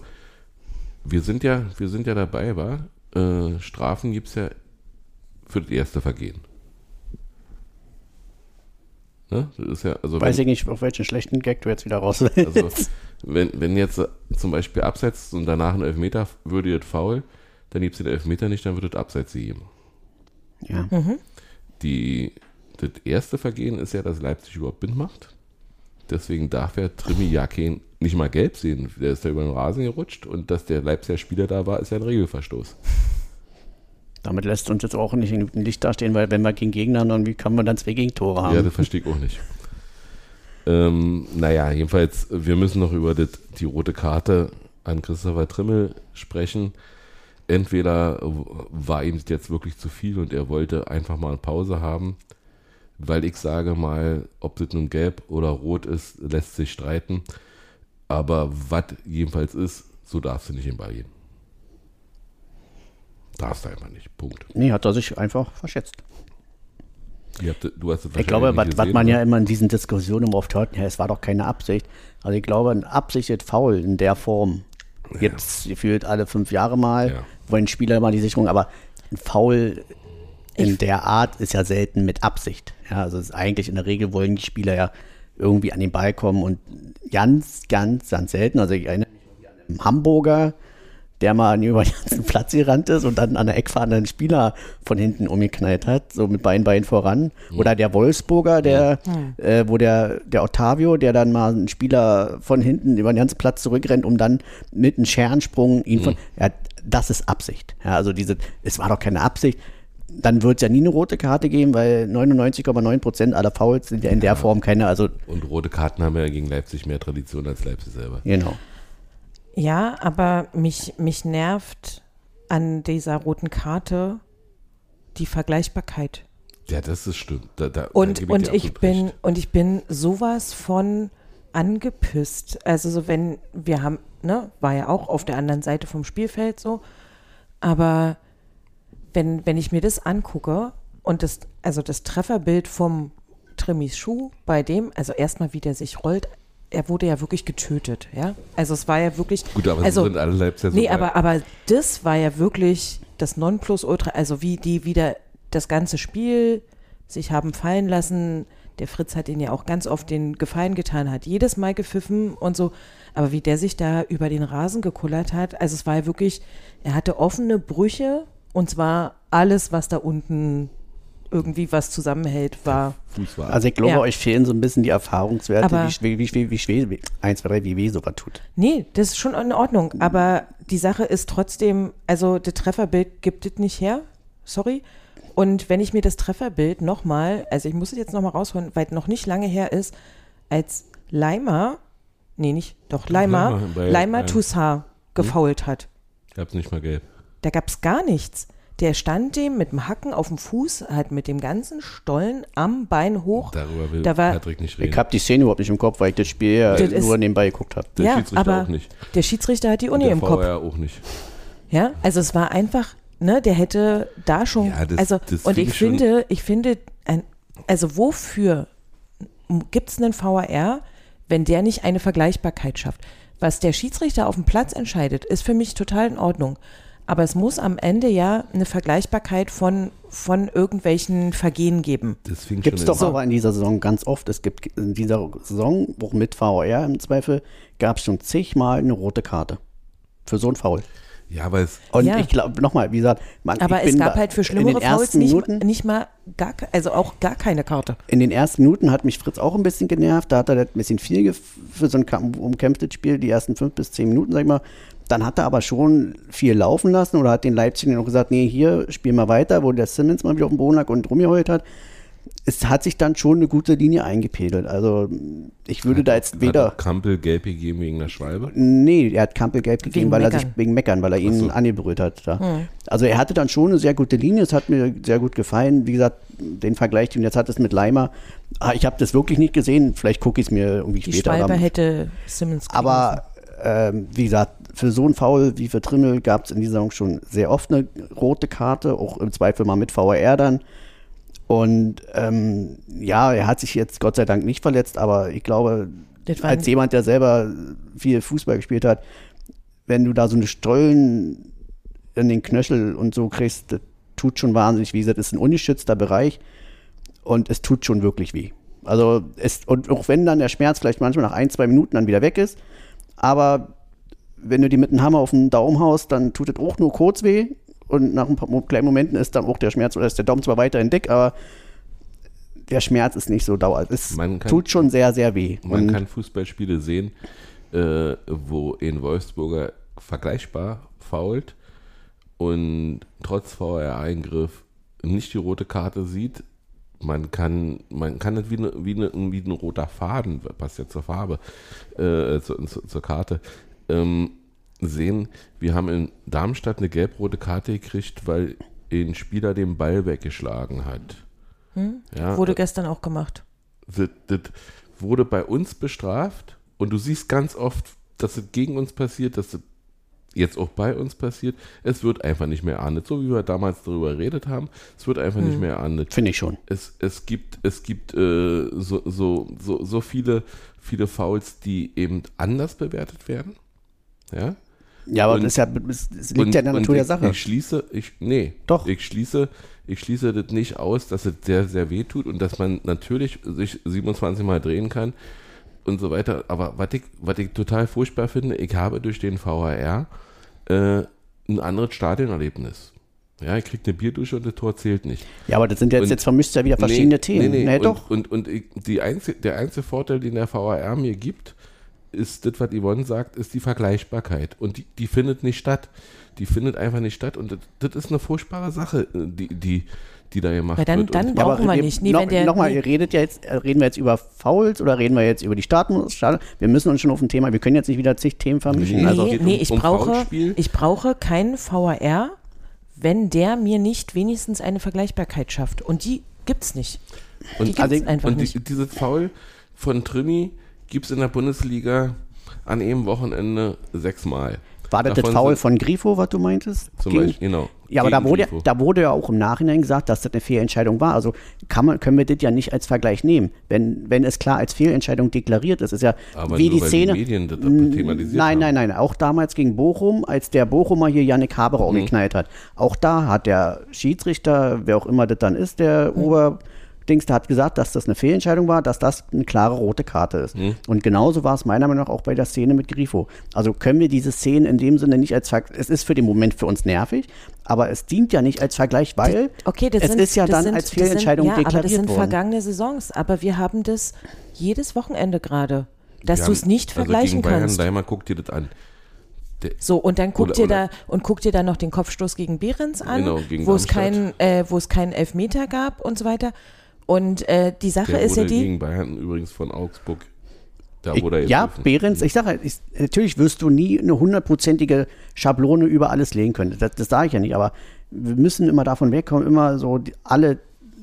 wir sind ja, wir sind ja dabei, war. Äh, Strafen gibt es ja für das erste Vergehen. Ne? Das ist ja, also Weiß wenn, ich nicht, auf welchen schlechten Gag du jetzt wieder raus willst. also wenn, wenn jetzt äh, zum Beispiel absetzt und danach ein Elfmeter würde das faul, dann gibt es den Elfmeter nicht, dann wird das Abseits geben. ja. Die, das erste Vergehen ist ja, dass Leipzig überhaupt Bind macht. Deswegen darf er Trimi ja kein, nicht mal gelb sehen. Der ist da über den Rasen gerutscht und dass der Leipziger Spieler da war, ist ja ein Regelverstoß. Damit lässt uns jetzt auch nicht in gutem Licht dastehen, weil wenn wir gegen Gegner haben, dann wie kann man dann zwei Gegentore haben? Ja, das verstehe ich auch nicht. Ähm, naja, jedenfalls, wir müssen noch über das, die rote Karte an Christopher Trimmel sprechen. Entweder war ihm das jetzt wirklich zu viel und er wollte einfach mal eine Pause haben, weil ich sage mal, ob das nun gelb oder rot ist, lässt sich streiten. Aber was jedenfalls ist, so darfst du nicht in Ball gehen. Darfst du einfach nicht. Punkt. Nee, hat er sich einfach verschätzt. Habt, du hast es Ich glaube, was, was man ja oder? immer in diesen Diskussionen immer oft hört, ja, es war doch keine Absicht. Also ich glaube, ein absichtliches Foul in der Form, jetzt gefühlt alle fünf Jahre mal, Ja. wollen Spieler mal die Sicherung, aber ein Foul in der Art ist ja selten mit Absicht. Ja, also es ist eigentlich in der Regel wollen die Spieler ja irgendwie an den Ball kommen und ganz, ganz, ganz selten, also ich erinnere mich an einen Hamburger, der mal über den ganzen Platz gerannt ist und dann an der Eckfahne einen Spieler von hinten umgeknallt hat, so mit beiden Beinen voran. Oder der Wolfsburger, der, äh, wo der, der Ottavio, der dann mal einen Spieler von hinten über den ganzen Platz zurückrennt, um dann mit einem Scherensprung ihn von. Ja, das ist Absicht. Ja, also diese, es war doch keine Absicht. Dann wird es ja nie eine rote Karte geben, weil 99,9 Prozent aller Fouls sind ja in der Form keine, also Und rote Karten haben ja gegen Leipzig mehr Tradition als Leipzig selber. genau. Ja, aber mich, mich nervt an dieser roten Karte die Vergleichbarkeit. Ja, das ist stimmt. Da, da, Und, gebe und ich bin, recht. und ich bin sowas von angepisst. Also so wenn, wir haben, ne, war ja auch auf der anderen Seite vom Spielfeld so, aber wenn, wenn ich mir das angucke und das, also das Trefferbild vom Trimmis Schuh bei dem, also erstmal wie der sich rollt, er wurde ja wirklich getötet, ja. Also es war ja wirklich. Gut, aber also, so sind alle Leipziger Nee, aber, aber das war ja wirklich das Nonplusultra, also wie die wieder das ganze Spiel sich haben fallen lassen. Der Fritz hat ihn ja auch ganz oft den Gefallen getan, hat jedes Mal gepfiffen und so. Aber wie der sich da über den Rasen gekullert hat, also es war ja wirklich, er hatte offene Brüche und zwar alles, was da unten irgendwie was zusammenhält, war. Fuß war. Also ich glaube, Ja. euch fehlen so ein bisschen die Erfahrungswerte, Aber- wie, schwer- wie, wie, wie, schwer, wie 1, 2, 3, wie weh sowas tut. Nee, das ist schon in Ordnung. Aber die Sache ist trotzdem, also das Trefferbild gibt es nicht her. Sorry. Und wenn ich mir das Trefferbild nochmal, also ich muss es jetzt nochmal rausholen, weil es noch nicht lange her ist, als Leimer, nee, nicht, doch, Leimer, Leimer Toussaint gefault hat. ich hab's nicht mal gelb. Da gab es gar nichts. Der stand dem mit dem Hacken auf dem Fuß, halt mit dem ganzen Stollen am Bein hoch. Darüber will Da war- Patrick nicht reden. Ich habe die Szene überhaupt nicht im Kopf, weil ich das Spiel ja Das ist- nur nebenbei geguckt habe. Der ja, Schiedsrichter aber auch nicht. der Schiedsrichter hat die Uni der im Kopf. VR auch nicht. Ja, also es war einfach, ne, der hätte da schon, Ja, das- also das und ich schon- finde, ich finde, ein, also wofür gibt es einen VAR, wenn der nicht eine Vergleichbarkeit schafft? Was der Schiedsrichter auf dem Platz entscheidet, ist für mich total in Ordnung. Aber es muss am Ende ja eine Vergleichbarkeit von, von irgendwelchen Vergehen geben. Das Gibt es doch in- aber in dieser Saison ganz oft. Es gibt in dieser Saison, auch mit VR im Zweifel, gab es schon zigmal eine rote Karte. Für so ein Foul. Ja, aber es, Und Ja. ich glaube, nochmal, wie gesagt, man, Aber ich es bin gab da- halt für schlimmere Fouls nicht, Minuten, nicht mal gar, also auch gar keine Karte. In den ersten Minuten hat mich Fritz auch ein bisschen genervt. Da hat er ein bisschen viel für so ein umkämpftes Spiel, die ersten fünf bis zehn Minuten, sag ich mal. Dann hat er aber schon viel laufen lassen oder hat den Leipzig noch gesagt, nee, hier, spiel mal weiter, wo der Simmons mal wieder auf dem Boden lag und rumgeheult hat. Es hat sich dann schon eine gute Linie eingepegelt. Also ich würde da jetzt hat weder. auch Kampel gelb gegeben wegen der Schwalbe. Nee, er hat Campbell gelb gegeben, Wegen weil er Meckern. sich wegen Meckern, weil er ihn so. angebrüllt hat. Da. Also er hatte dann schon eine sehr gute Linie, es hat mir sehr gut gefallen. Wie gesagt, den Vergleich, den jetzt hat es mit Leimer. Ah, Ich habe das wirklich nicht gesehen, vielleicht gucke ich es mir irgendwie Die später Schwalbe an. hätte Simmons Aber ähm, wie gesagt, für so einen Foul wie für Trimmel gab es in dieser Saison schon sehr oft eine rote Karte, auch im Zweifel mal mit VR dann. Und ähm, ja, er hat sich jetzt Gott sei Dank nicht verletzt, aber ich glaube, als jemand, der selber viel Fußball gespielt hat, wenn du da so eine Stollen in den Knöchel und so kriegst, das tut schon wahnsinnig weh. Das ist ein ungeschützter Bereich und es tut schon wirklich weh. Also es, und auch wenn dann der Schmerz vielleicht manchmal nach ein, zwei Minuten dann wieder weg ist, aber wenn du die mit einem Hammer auf den Daumen haust, dann tut es auch nur kurz weh und nach ein paar kleinen Momenten ist dann auch der Schmerz, oder ist der Daumen zwar weiterhin dick, aber der Schmerz ist nicht so dauernd. Es Man kann- tut schon sehr, sehr weh. Man Und kann Fußballspiele sehen, äh, wo in Wolfsburger vergleichbar fault und trotz VR-Eingriff nicht die rote Karte sieht. Man kann, man kann das wie, eine, wie, eine, wie ein roter Faden, passt ja zur Farbe, äh, zur, zur, zur Karte, ähm, sehen. Wir haben in Darmstadt eine gelb-rote Karte gekriegt, weil ein Spieler den Ball weggeschlagen hat. Ja, Wurde gestern auch gemacht. das, das wurde bei uns bestraft und du siehst ganz oft, dass es gegen uns passiert, dass es jetzt auch bei uns passiert, es wird einfach nicht mehr ahndet. So wie wir damals darüber geredet haben, es wird einfach nicht mehr ahndet. Finde ich schon. Es, es gibt, es gibt äh, so, so, so, so viele, viele Fouls, die eben anders bewertet werden. Ja. Ja, aber Und- das, ist ja, es es liegt ja in der und Natur der ich, Sache. Ich schließe, ich, nee, Doch. Ich schließe, ich schließe das nicht aus, dass es sehr, sehr weh tut und dass man natürlich sich 27 Mal drehen kann und so weiter. Aber was ich, was ich total furchtbar finde, ich habe durch den VAR äh, ein anderes Stadionerlebnis. Ja, ich krieg eine Bierdusche und das Tor zählt nicht. ja, aber das sind jetzt, und- jetzt vermischt ja wieder verschiedene Nee, Themen. Nee, nee. Nee, und, doch. Und, und ich, die einzige, der einzige Vorteil, den der VAR mir gibt, ist das, was Yvonne sagt, ist die Vergleichbarkeit. Und die, die findet nicht statt. Die findet einfach nicht statt. Und das, das ist eine furchtbare Sache, die, die, die da gemacht Weil dann- wird. dann Ja, brauchen wir nicht. Nee, noch, Nochmal, nee. ihr redet ja jetzt, äh, reden wir jetzt über Fouls oder reden wir jetzt über die Staaten? Staaten- Wir müssen uns schon auf ein Thema, wir können jetzt nicht wieder zig Themen vermischen. Nee. Also, nee, geht nee um- ich, um brauche, ich brauche keinen VAR, wenn der mir nicht wenigstens eine Vergleichbarkeit schafft. Und die gibt's nicht. Die und, gibt's also- einfach und nicht. die, dieses Foul von Trimi gibt es in der Bundesliga an jedem Wochenende sechsmal. War das das Foul von Grifo, was du meintest? Zum Gegen- Beispiel, genau. Ja, aber da wurde, Grifo. da wurde ja auch im Nachhinein gesagt, dass das eine Fehlentscheidung war. Also kann man, können wir das ja nicht als Vergleich nehmen. Wenn, wenn es klar als Fehlentscheidung deklariert ist, ist ja Aber wie die weil die Szene. Medien das thematisiert nein, nein, nein. Auch damals gegen Bochum, als der Bochumer hier Yannick Haberer Mhm. umgeknallt hat. Auch da hat der Schiedsrichter, wer auch immer das dann ist, der Mhm. Oberdings, der hat gesagt, dass das eine Fehlentscheidung war, dass das eine klare rote Karte ist. Mhm. Und genauso war es meiner Meinung nach auch bei der Szene mit Grifo. Also können wir diese Szene in dem Sinne nicht als Vergleich, es ist für den Moment für uns nervig, aber es dient ja nicht als Vergleich, weil Okay, das es sind, ist ja das dann sind, als das sind, Fehlentscheidung ja, aber das deklariert sind worden. vergangene Saisons. Aber wir haben das jedes Wochenende gerade, dass du es nicht also vergleichen gegen Bayern, kannst. Leimer, guck dir das an. So, und dann guck Oder- dir oder- da und guck dir dann noch den Kopfstoß gegen Behrens an, Genau, gegen wo es keinen, äh, wo es keinen Elfmeter gab und so weiter. Und äh, die Sache der ist wurde ja die. gegen Bayern übrigens von Augsburg. Da Ich, wurde er ja. Behrens, ich sage, ich, natürlich wirst du nie eine hundertprozentige Schablone über alles legen können. Das, das sage ich ja nicht, aber wir müssen immer davon wegkommen, immer so die, alle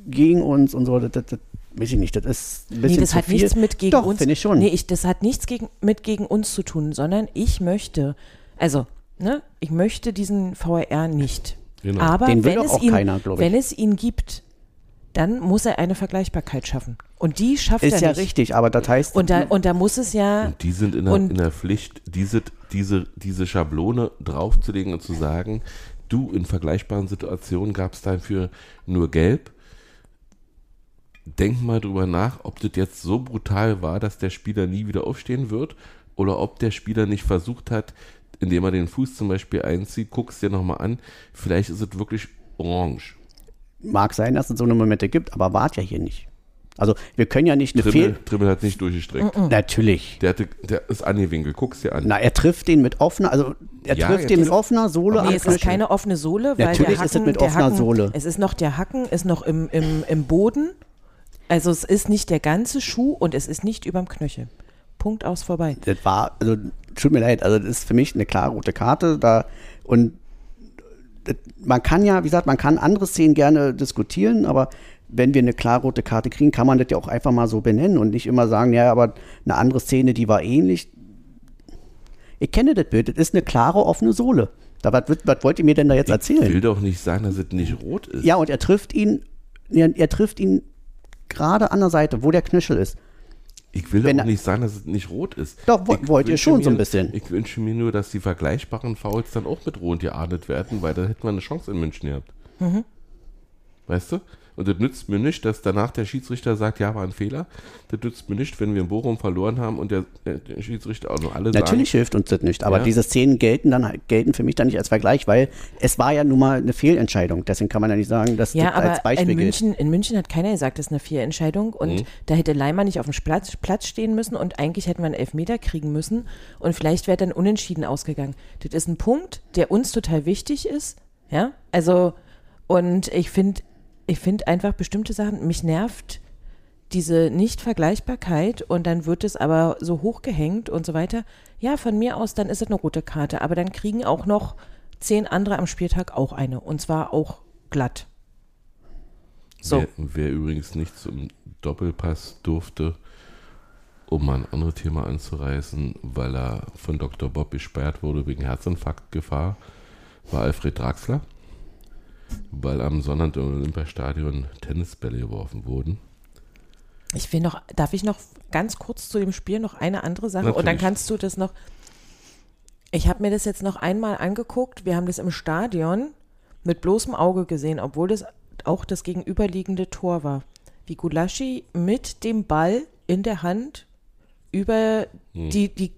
gegen uns und so. Das, das, das weiß ich nicht, das ist ein bisschen Nee, das zu hat viel. nichts mit gegen Doch, uns. finde ich schon. Nee, ich, das hat nichts gegen, mit gegen uns zu tun, sondern ich möchte, also, ne, ich möchte diesen VAR nicht. Genau. Aber Den will wenn, es auch ihn, keiner, ich. wenn es ihn gibt, dann muss er eine Vergleichbarkeit schaffen. Und die schafft ist er ja nicht. richtig, aber das heißt, Und da, und da muss es ja. Und die sind in der, in der Pflicht, diese, diese, diese Schablone draufzulegen und zu sagen, du, in vergleichbaren Situationen gab es dafür nur gelb. Denk mal drüber nach, ob das jetzt so brutal war, dass der Spieler nie wieder aufstehen wird oder ob der Spieler nicht versucht hat, indem er den Fuß zum Beispiel einzieht, guck's dir nochmal an, vielleicht ist es wirklich orange. Mag sein, dass es so eine Momente gibt, aber wart ja hier nicht. Also wir können ja nicht eine Trimmel, Fehl... Trimmel hat nicht durchgestreckt. Natürlich. Der, hatte, der ist angewinkelt, guck's dir an. Na, er trifft den mit offener, also er Ja, trifft den mit offener Sohle Nee, es ist keine offene Sohle, weil Natürlich der ist es Hacken, mit der offener Hacken, Sohle. Es ist noch der Hacken, ist noch im, im, im Boden. Also es ist nicht der ganze Schuh und es ist nicht überm Knöchel. Punkt aus vorbei. Das war, also tut mir leid, also das ist für mich eine klare rote Karte da und man kann ja, wie gesagt, man kann andere Szenen gerne diskutieren, aber wenn wir eine klare rote Karte kriegen, kann man das ja auch einfach mal so benennen und nicht immer sagen, ja, aber eine andere Szene, die war ähnlich. Ich kenne das Bild, das ist eine klare offene Sohle. Da, was, was wollt ihr mir denn da jetzt Ich erzählen? will doch nicht sagen, dass es nicht rot ist. Ja, und er trifft ihn, er, er trifft ihn gerade an der Seite, wo der Knöchel ist. Ich will Wenn auch nicht sagen, dass es nicht rot ist. Doch, wo- wollt ihr schon mir, so ein bisschen. Ich wünsche mir nur, dass die vergleichbaren Fouls dann auch mit rot geahndet werden, weil da hätten wir eine Chance in München gehabt. Mhm. Weißt du? Und das nützt mir nicht, dass danach der Schiedsrichter sagt, ja, war ein Fehler. Das nützt mir nicht, wenn wir in Bochum verloren haben und der, der, Schiedsrichter auch noch alle Natürlich sagen, hilft uns das nicht, aber Ja. diese Szenen gelten dann gelten für mich dann nicht als Vergleich, weil es war ja nun mal eine Fehlentscheidung. Deswegen kann man ja nicht sagen, dass Ja, das als Beispiel in gilt. München, in München hat keiner gesagt, das ist eine Fehlentscheidung und Mhm. da hätte Leimer nicht auf dem Platz, Platz stehen müssen und eigentlich hätten wir einen Elfmeter kriegen müssen und vielleicht wäre dann unentschieden ausgegangen. Das ist ein Punkt, der uns total wichtig ist, ja, also und ich finde, ich finde einfach bestimmte Sachen, mich nervt diese Nicht-Vergleichbarkeit und dann wird es aber so hochgehängt und so weiter. Ja, von mir aus, dann ist es eine rote Karte, aber dann kriegen auch noch zehn andere am Spieltag auch eine und zwar auch glatt. So. Wer, wer übrigens nicht zum Doppelpass durfte um mal ein anderes Thema anzureißen, weil er von Dr. Bob gesperrt wurde wegen Herzinfarktgefahr, war Alfred Draxler, weil am Sonntag im Olympiastadion Tennisbälle geworfen wurden. Ich will noch, darf ich noch ganz kurz zu dem Spiel noch eine andere Sache und dann Natürlich. kannst du das noch. Ich habe mir das jetzt noch einmal angeguckt. Wir haben das im Stadion mit bloßem Auge gesehen, obwohl das auch das gegenüberliegende Tor war. Wie Gulaschi mit dem Ball in der Hand über die, die,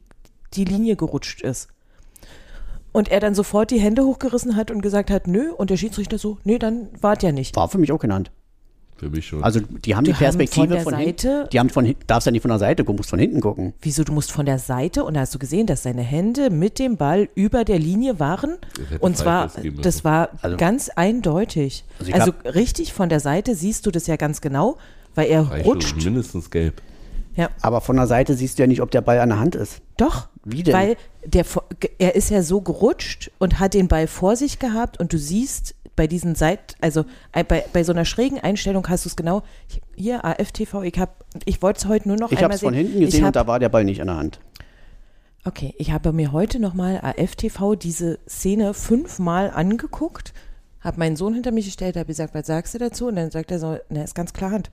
die Linie gerutscht ist. Und er dann sofort die Hände hochgerissen hat und gesagt hat, nö. Und der Schiedsrichter so, nee, dann wart ja nicht. War für mich auch genannt. Für mich schon. Also die haben die, Die haben Perspektive von der von, hinten. Seite- Die haben von hinten, darfst ja nicht von der Seite gucken, musst von hinten gucken. Wieso, du musst von der Seite und da hast du gesehen, dass seine Hände mit dem Ball über der Linie waren. Und zwar, das war Also- ganz eindeutig. Also Also, hab- richtig von der Seite siehst du das ja ganz genau, weil er rutscht. mindestens gelb. Ja, Aber von der Seite siehst du ja nicht, ob der Ball an der Hand ist. doch. Wie denn? Weil der, er ist ja so gerutscht und hat den Ball vor sich gehabt und du siehst bei diesen Seit, also äh, bei, bei so einer schrägen Einstellung hast du es genau. Ich- Hier, AFTV, ich ich wollte es heute nur noch Ich einmal habe es von sehen. hinten ich gesehen hab, und da war der Ball nicht an der Hand. Okay, ich habe mir heute nochmal AFTV diese Szene fünfmal angeguckt, habe meinen Sohn hinter mich gestellt, habe gesagt, was sagst du dazu? Und dann sagt er so, na, ist ganz klar Hand.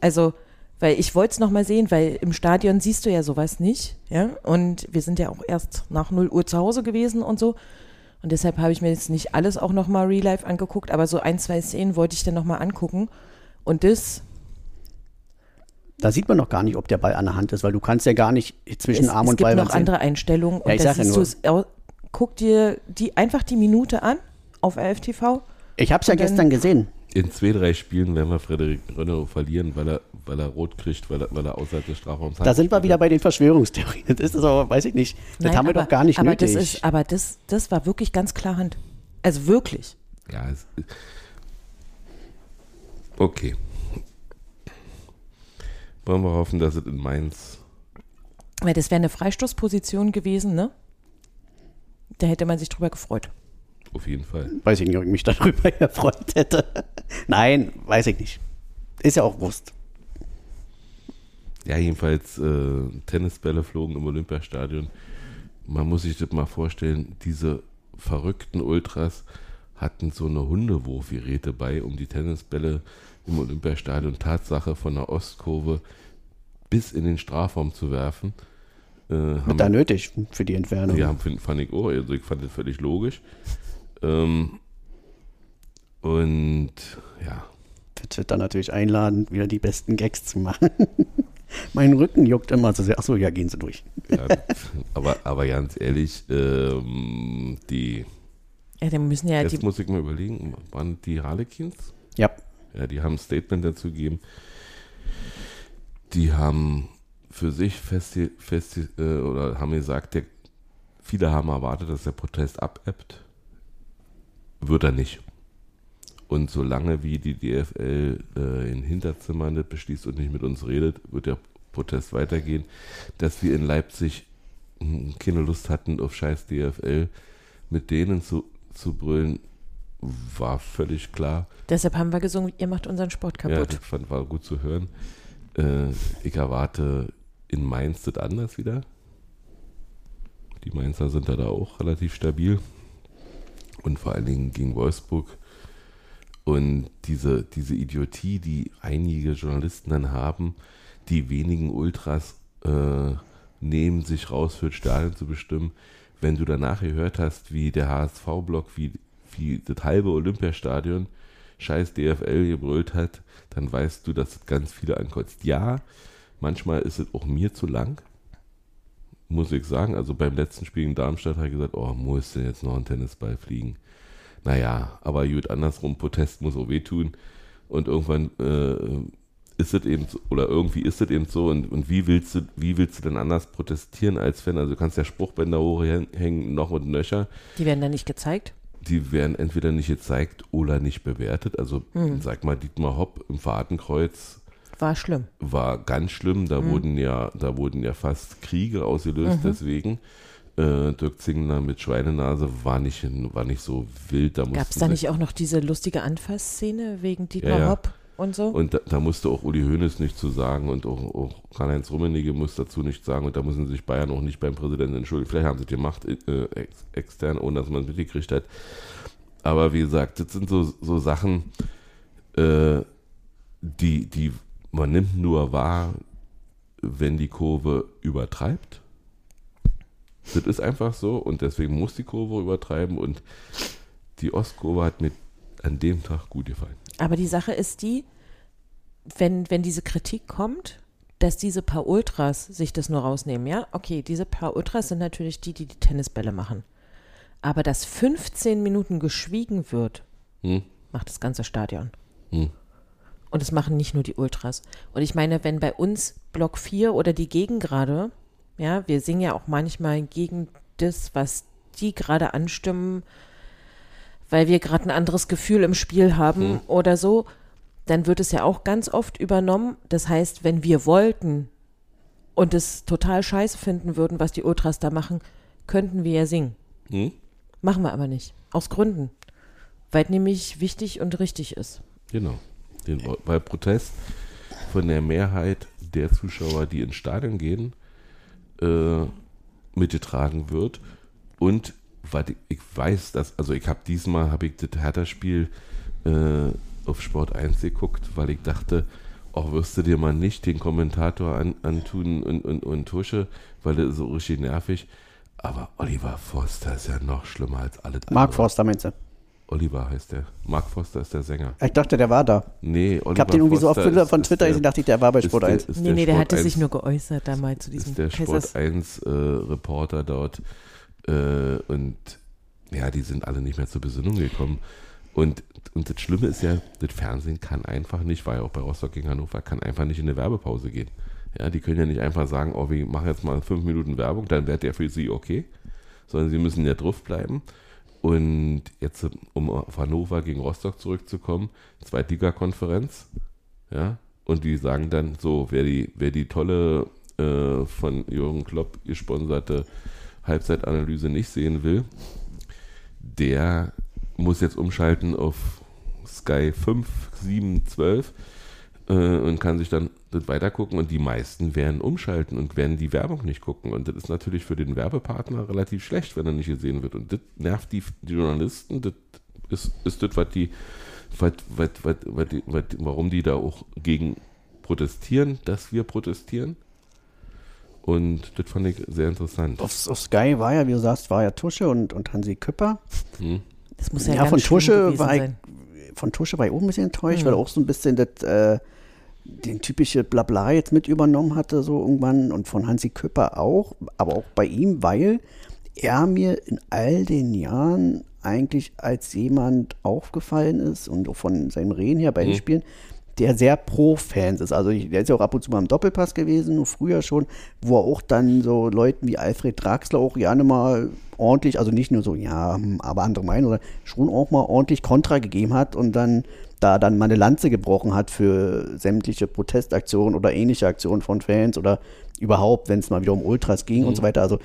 Also, weil ich wollte es nochmal sehen, weil im Stadion siehst du ja sowas nicht, ja, und wir sind ja auch erst nach 0 Uhr zu Hause gewesen und so. Und deshalb habe ich mir jetzt nicht alles auch nochmal real life angeguckt, aber so ein, zwei Szenen wollte ich dann nochmal angucken. Und das Da sieht man noch gar nicht, ob der Ball an der Hand ist, weil du kannst ja gar nicht zwischen es, Arm es und gibt Ball noch sehen. andere Einstellungen Ja, ich und sag ja nur. es, guck dir die, einfach die Minute an auf RFTV. Ich habe es ja Und gestern gesehen. In zwei, drei Spielen werden wir Frederik Renault verlieren, weil er, weil er rot kriegt, weil er, weil er außerhalb des Strafraums Da sind wir wieder bei den Verschwörungstheorien. Das ist aber, weiß ich nicht, das Nein, haben wir aber, doch gar nicht aber nötig. Das ist, aber das, das war wirklich ganz klar Hand. Also wirklich. Ja, es, okay. Wollen wir hoffen, dass es in Mainz. Weil das wäre eine Freistoßposition gewesen, ne? Da hätte man sich drüber gefreut. Auf jeden Fall. weiß ich nicht, ob ich mich darüber gefreut hätte. Nein, weiß ich nicht. Ist ja auch Wurst. Ja, jedenfalls äh, Tennisbälle flogen im Olympiastadion. Man muss sich das mal vorstellen, diese verrückten Ultras hatten so eine Hundewurfgeräte bei, um die Tennisbälle im Olympiastadion Tatsache von der Ostkurve bis in den Strafraum zu werfen. Äh, haben Da nötig für die Entfernung. Ja, fand ich auch. Also ich fand das völlig logisch. Ähm, und ja, Für Twitter natürlich einladen, wieder die besten Gags zu machen. mein Rücken juckt immer so sehr. Achso, ja, gehen Sie durch. ja aber, aber ganz ehrlich, ähm, die, Ja, dann müssen ja jetzt die. muss ich mal überlegen, waren die Harlequins? Ja, Ja, die haben ein Statement dazu gegeben. Die haben für sich festi festi äh, oder haben gesagt, der, viele haben erwartet, dass der Protest abebbt. Wird er nicht. Und solange wie die DFL äh, in Hinterzimmern das beschließt und nicht mit uns redet, wird der Protest weitergehen. Dass wir in Leipzig hm, keine Lust hatten, auf scheiß DFL mit denen zu, zu brüllen, war völlig klar. Deshalb haben wir gesungen, ihr macht unseren Sport Ja, kaputt. das fand, war gut zu hören. Äh, ich erwarte in Mainz das anders wieder. Die Mainzer sind da, da auch relativ stabil. Und vor allen Dingen gegen Wolfsburg. Und diese, diese Idiotie, die einige Journalisten dann haben, die wenigen Ultras äh, nehmen sich raus für das Stadion zu bestimmen. Wenn du danach gehört hast, wie der HSV-Block, wie, wie das halbe Olympiastadion scheiß DFL gebrüllt hat, dann weißt du, dass es ganz viele ankotzt. Ja, manchmal ist es auch mir zu lang, muss ich sagen. Also beim letzten Spiel in Darmstadt habe ich gesagt, oh, muss denn jetzt noch ein Tennisball fliegen? Naja, aber gut, andersrum, Protest muss auch wehtun. Und irgendwann äh, ist es eben so, oder irgendwie ist es eben so. Und, und wie, willst du, wie willst du denn anders protestieren als Fan? Also du kannst ja Spruchbänder hochhängen, noch und nöcher Die werden dann nicht gezeigt. die werden entweder nicht gezeigt oder nicht bewertet. Also sag mal, Dietmar Hopp im Fadenkreuz War schlimm. war ganz schlimm. Da wurden ja, da wurden ja fast Kriege ausgelöst deswegen. Äh, Dirk Zingler mit Schweinenase war nicht, war nicht so wild. Gab es da nicht auch noch diese lustige Anfassszene wegen Dietmar Ja, ja. Hopp? und so. Und da, da musste auch Uli Hoeneß nicht zu sagen und auch, auch Karl-Heinz Rummenigge muss dazu nicht sagen und da müssen sich Bayern auch nicht beim Präsidenten entschuldigen. Vielleicht haben sie die Macht äh, ex, extern, ohne dass man es mitgekriegt hat. Aber wie gesagt, das sind so, so Sachen, äh, die, die man nimmt nur wahr, wenn die Kurve übertreibt. Das ist einfach so und deswegen muss die Kurve übertreiben und die Ostkurve hat mir an dem Tag gut gefallen. Aber die Sache ist die, wenn, wenn diese Kritik kommt, dass diese paar Ultras sich das nur rausnehmen, ja? Okay, diese paar Ultras sind natürlich die, die die Tennisbälle machen. Aber dass 15 Minuten geschwiegen wird, Hm? macht das ganze Stadion. Hm. Und das machen nicht nur die Ultras. Und ich meine, wenn bei uns Block 4 oder die Gegengrade, ja, wir singen ja auch manchmal gegen das, was die gerade anstimmen, weil wir gerade ein anderes Gefühl im Spiel haben Mhm. oder so, dann wird es ja auch ganz oft übernommen. Das heißt, wenn wir wollten und es total scheiße finden würden, was die Ultras da machen, könnten wir ja singen. Hm? Machen wir aber nicht. Aus Gründen. Weil nämlich wichtig und richtig ist. Genau. Den, weil Protest von der Mehrheit der Zuschauer, die ins Stadion gehen, äh, mitgetragen wird. Und weil ich, weiß, dass, also ich habe diesmal, habe ich das Hertha-Spiel äh, auf Sport 1 geguckt, weil ich dachte, auch wirst du dir mal nicht den Kommentator an, antun und, und, und Tusche, weil das ist so richtig nervig. Aber Oliver Forster ist ja noch schlimmer als alle Mark Forster meinst du? Oliver heißt der. Mark Forster ist der Sänger. Ich dachte, der war da. Nee, Oliver Ich habe den irgendwie so oft Forster Twitter- von Twitter der- gesehen, dachte ich, der war bei Sport der- 1. ist Nee, nee, der Sport hatte sich 1 nur geäußert damals zu diesem ist der. Sport 1 äh, Reporter dort äh, und ja, die sind alle nicht mehr zur Besinnung gekommen. Und, und das Schlimme ist ja, das Fernsehen kann einfach nicht, war ja auch bei Rostock gegen Hannover, kann einfach nicht in eine Werbepause gehen. Ja, die können ja nicht einfach sagen, oh, wir machen jetzt mal fünf Minuten Werbung, dann wäre der für sie okay, sondern sie müssen ja drauf bleiben. Und jetzt, um auf Hannover gegen Rostock zurückzukommen, Zweitliga-Konferenz, ja, und die sagen dann so, wer die, wer die tolle äh, von Jürgen Klopp gesponserte Halbzeitanalyse nicht sehen will, der muss jetzt umschalten auf Sky 5, 7, 12 äh, und kann sich dann das weitergucken und die meisten werden umschalten und werden die Werbung nicht gucken und das ist natürlich für den Werbepartner relativ schlecht, wenn er nicht gesehen wird und das nervt die, die Journalisten, das ist, ist das, was die, was, was, was, was, die- was, warum die da auch gegen protestieren, dass wir protestieren und das fand ich sehr interessant. Auf, auf Sky war ja, wie du sagst, war ja Tusche und, und Hansi Küpper. Hm? Das muss ja, Ja, ganz von Tusche war ich, sein. von Tusche war ich auch ein bisschen enttäuscht, Mhm. weil auch so ein bisschen das, äh, den typische Blabla jetzt mit übernommen hatte, so irgendwann. Und von Hansi Küpper auch, aber auch bei ihm, weil er mir in all den Jahren eigentlich als jemand aufgefallen ist und auch von seinem Reden her bei den Mhm. Spielen, der sehr pro Fans ist. Also ich, der ist ja auch ab und zu mal im Doppelpass gewesen, früher schon, wo er auch dann so Leuten wie Alfred Draxler auch gerne mal ordentlich, also nicht nur so, ja, hm, aber andere meinen, sondern schon auch mal ordentlich Kontra gegeben hat und dann da dann mal eine Lanze gebrochen hat für sämtliche Protestaktionen oder ähnliche Aktionen von Fans oder überhaupt, wenn es mal wieder um Ultras ging und so weiter. Also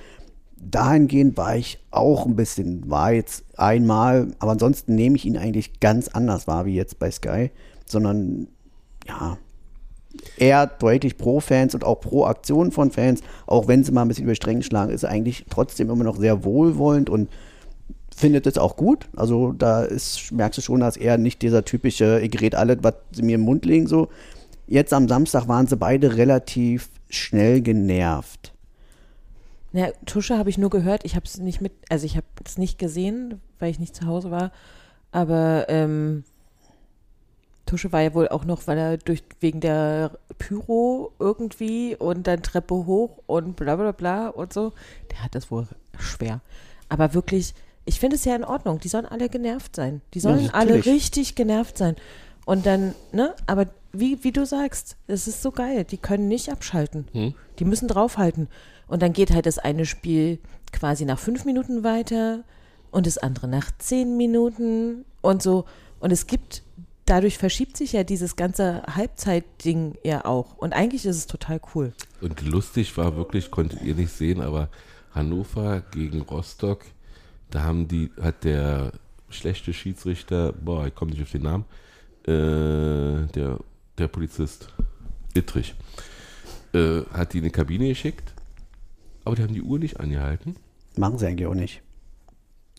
dahingehend war ich auch ein bisschen, war jetzt einmal, aber ansonsten nehme ich ihn eigentlich ganz anders wahr wie jetzt bei Sky, sondern ja, eher deutlich pro Fans und auch pro Aktion von Fans, auch wenn sie mal ein bisschen über die Stränge schlagen, ist eigentlich trotzdem immer noch sehr wohlwollend und findet es auch gut. Also da ist, merkst du schon, dass er nicht dieser typische, ich rede alles, was sie mir im Mund legen, so. Jetzt am Samstag waren sie beide relativ schnell genervt. Ja, Tusche habe ich nur gehört. Ich habe es nicht mit, also ich habe es nicht gesehen, weil ich nicht zu Hause war. Aber ähm, Tusche war ja wohl auch noch, weil er durch wegen der Pyro irgendwie und dann Treppe hoch und bla bla bla und so. Der hat das wohl schwer. Aber wirklich, ich finde es ja in Ordnung. Die sollen alle genervt sein. Die sollen alle natürlich. richtig genervt sein. Und dann, ne, aber wie, wie du sagst, es ist so geil. Die können nicht abschalten. Hm? Die müssen draufhalten. Und dann geht halt das eine Spiel quasi nach fünf Minuten weiter und das andere nach zehn Minuten und so. Und es gibt, dadurch verschiebt sich ja dieses ganze Halbzeitding ja auch. Und eigentlich ist es total cool. Und lustig war wirklich, konntet ihr nicht sehen, aber Hannover gegen Rostock, da haben die, hat der schlechte Schiedsrichter, boah, ich komme nicht auf den Namen, äh, der, der Polizist, Ittrich, äh, hat die in eine Kabine geschickt, aber die haben die Uhr nicht angehalten. Machen sie eigentlich auch nicht.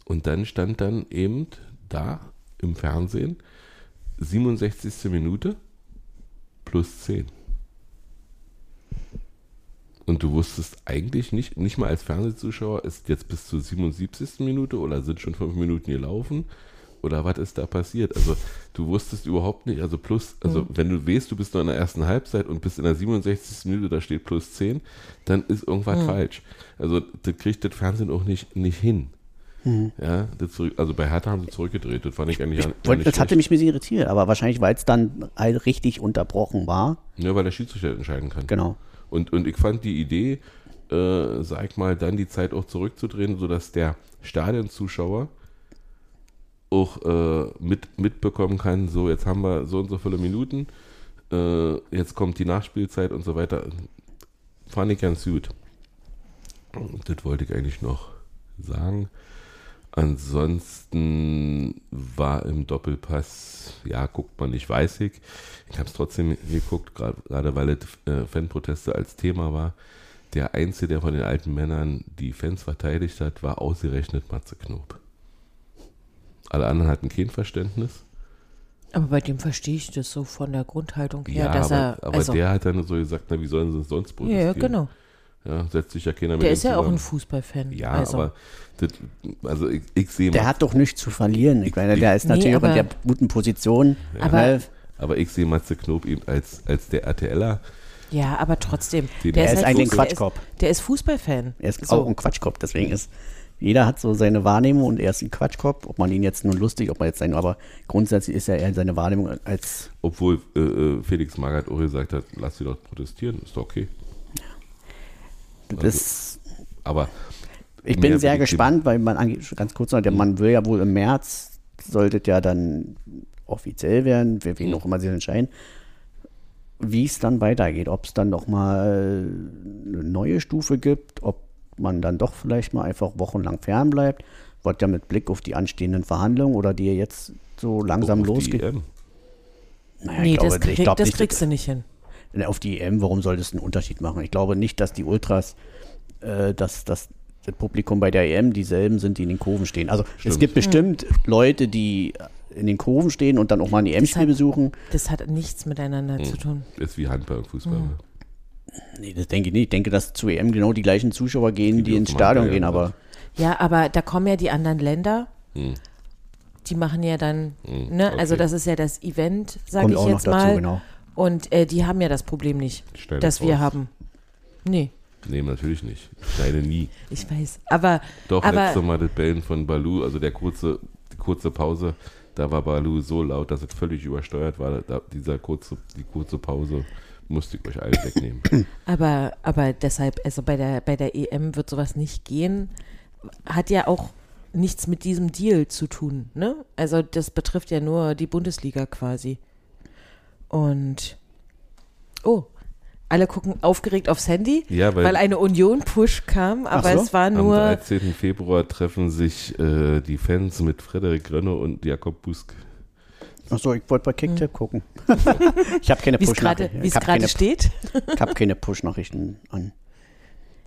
Und dann stand dann eben da im Fernsehen 67. Minute plus 10. Und du wusstest eigentlich nicht, nicht mal als Fernsehzuschauer, ist jetzt bis zur 77. Minute oder sind schon fünf Minuten gelaufen oder was ist da passiert? Also du wusstest überhaupt nicht, also plus, also Mhm. wenn du weißt, du bist noch in der ersten Halbzeit und bist in der 67. Minute, da steht plus 10, dann ist irgendwas Mhm. falsch. Also das kriegt das Fernsehen auch nicht, nicht hin. Ja, das zurück, also bei Hertha haben sie zurückgedreht, das fand ich eigentlich Ich gar wollte, das hatte schlecht. mich ein bisschen irritiert, aber wahrscheinlich, weil es dann halt richtig unterbrochen war. Ja, weil der Schiedsrichter entscheiden kann. Genau. Und, und ich fand die Idee, äh, sag mal, dann die Zeit auch zurückzudrehen, sodass der Stadionzuschauer auch äh, mit, mitbekommen kann, so jetzt haben wir so und so viele Minuten, äh, jetzt kommt die Nachspielzeit und so weiter. Fand ich ganz gut. Und Das wollte ich eigentlich noch sagen. Ansonsten war im Doppelpass, ja, guckt man nicht, weiß ich. Ich habe es trotzdem geguckt, gerade weil es äh, Fanproteste als Thema war. Der Einzige, der von den alten Männern die Fans verteidigt hat, war ausgerechnet Matze Knob. Alle anderen hatten kein Verständnis. Aber bei dem verstehe ich das so von der Grundhaltung her, Ja, dass aber, er. aber also, der hat dann so gesagt, na, wie sollen sie sonst protestieren? ja, genau. Ja, setzt sich ja keiner mit Der ihm ist ja auch zusammen. ein Fußballfan. Ja, also. aber das, also ich, ich sehe Der hat doch nichts zu verlieren. Ich meine, der ist Nee, natürlich auch in aber- der guten Position. Aber- weil Aber ich sehe Matze Knob eben als, als der RTLer. Ja, aber trotzdem. Den- Der Er ist halt eigentlich ein Quatschkopf. Der ist, der ist Fußballfan. er ist So. auch ein Quatschkopf. Deswegen ist, jeder hat so seine Wahrnehmung und er ist ein Quatschkopf. Ob man ihn jetzt nun lustig, ob man jetzt sein, aber grundsätzlich ist er eher seine Wahrnehmung als, Obwohl äh, äh, Felix Magath auch gesagt hat, lass sie doch protestieren, ist doch okay. Das Aber Ich bin sehr gespannt, weil man ganz kurz noch, der Mann will ja wohl im März, sollte ja dann offiziell werden, für wen auch immer sie entscheiden, wie es dann weitergeht, ob es dann noch mal eine neue Stufe gibt, ob man dann doch vielleicht mal einfach wochenlang fernbleibt, wird ja mit Blick auf die anstehenden Verhandlungen oder die jetzt so langsam losgeht. EM. Naja, nee, ich glaube, das, krieg, das kriegst du nicht hin. Auf die EM, warum soll das einen Unterschied machen? Ich glaube nicht, dass die Ultras, äh, dass, dass das Publikum bei der EM dieselben sind, die in den Kurven stehen. Also es Stimmt. gibt bestimmt Leute, die in den Kurven stehen und dann auch mal ein EM-Spiel besuchen. Das hat nichts miteinander Hm. zu tun. Ist wie Handball und Fußball. Hm. Nee, das denke ich nicht. Ich denke, dass zu EM genau die gleichen Zuschauer gehen, Die die, ins Stadion gehen, aber Ja, aber da kommen ja die anderen Länder. Hm. Die machen ja dann, Hm, ne, also okay. das ist ja das Event, sage ich auch noch jetzt dazu, mal. genau. Und äh, die haben ja das Problem nicht, das wir haben. Nee, Nee, natürlich nicht. Ich schneide nie. ich weiß. Aber, Doch, aber letztes Mal das Bellen von Balu, also der kurze, die kurze Pause, da war Balu so laut, dass es völlig übersteuert war. Da, dieser kurze, die kurze Pause musste ich euch alle wegnehmen. Aber, aber deshalb, also bei der, bei der EM wird sowas nicht gehen. Hat ja auch nichts mit diesem Deal zu tun, ne? Also das betrifft ja nur die Bundesliga quasi. Und oh, alle gucken aufgeregt aufs Handy, Ja, weil- weil eine Union-Push kam, aber so. es war Am nur. 13. Februar treffen sich äh, die Fans mit Frederik Rönne und Jakob Busk. Achso, ich wollte bei Kicktip gucken. ich habe keine Wie es gerade Push-Nachrichten. wie es Ich habe gerade steht. ich hab keine Push-Nachrichten an.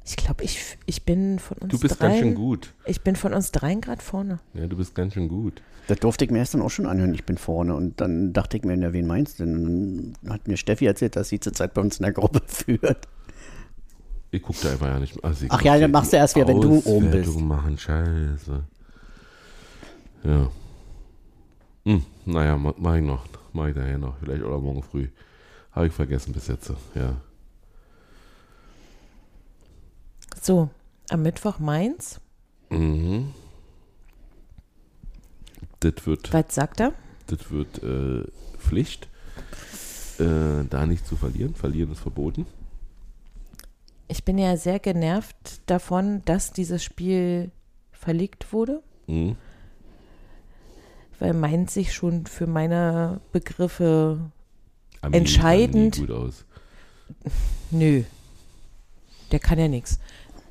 Ich glaube, ich, ich bin von uns Du bist dreien. ganz schön gut. Ich bin von uns dreien gerade vorne. Ja, du bist ganz schön gut. Das durfte ich mir erst dann auch schon anhören, ich bin vorne. Und dann dachte ich mir, na, wen meinst du denn? Und Dann hat mir Steffi erzählt, dass sie zurzeit bei uns in der Gruppe führt. Ich guck da einfach ja nicht. Also Ach ja, dann machst du erst wieder, wenn du oben bist. Machen, scheiße. Ja. Hm, naja, ma- mach ich noch. Mach ich daher noch. Vielleicht oder morgen früh. Habe ich vergessen bis jetzt. Ja. So, am Mittwoch Mainz. Mhm. Das wird, Was sagt er? das wird äh, Pflicht, äh, da nicht zu verlieren. Verlieren ist verboten. Ich bin ja sehr genervt davon, dass dieses Spiel verlegt wurde, Mhm. weil Mainz sich schon für meine Begriffe Armin Entscheidend. sah nie gut aus. Nö. Der kann ja nichts.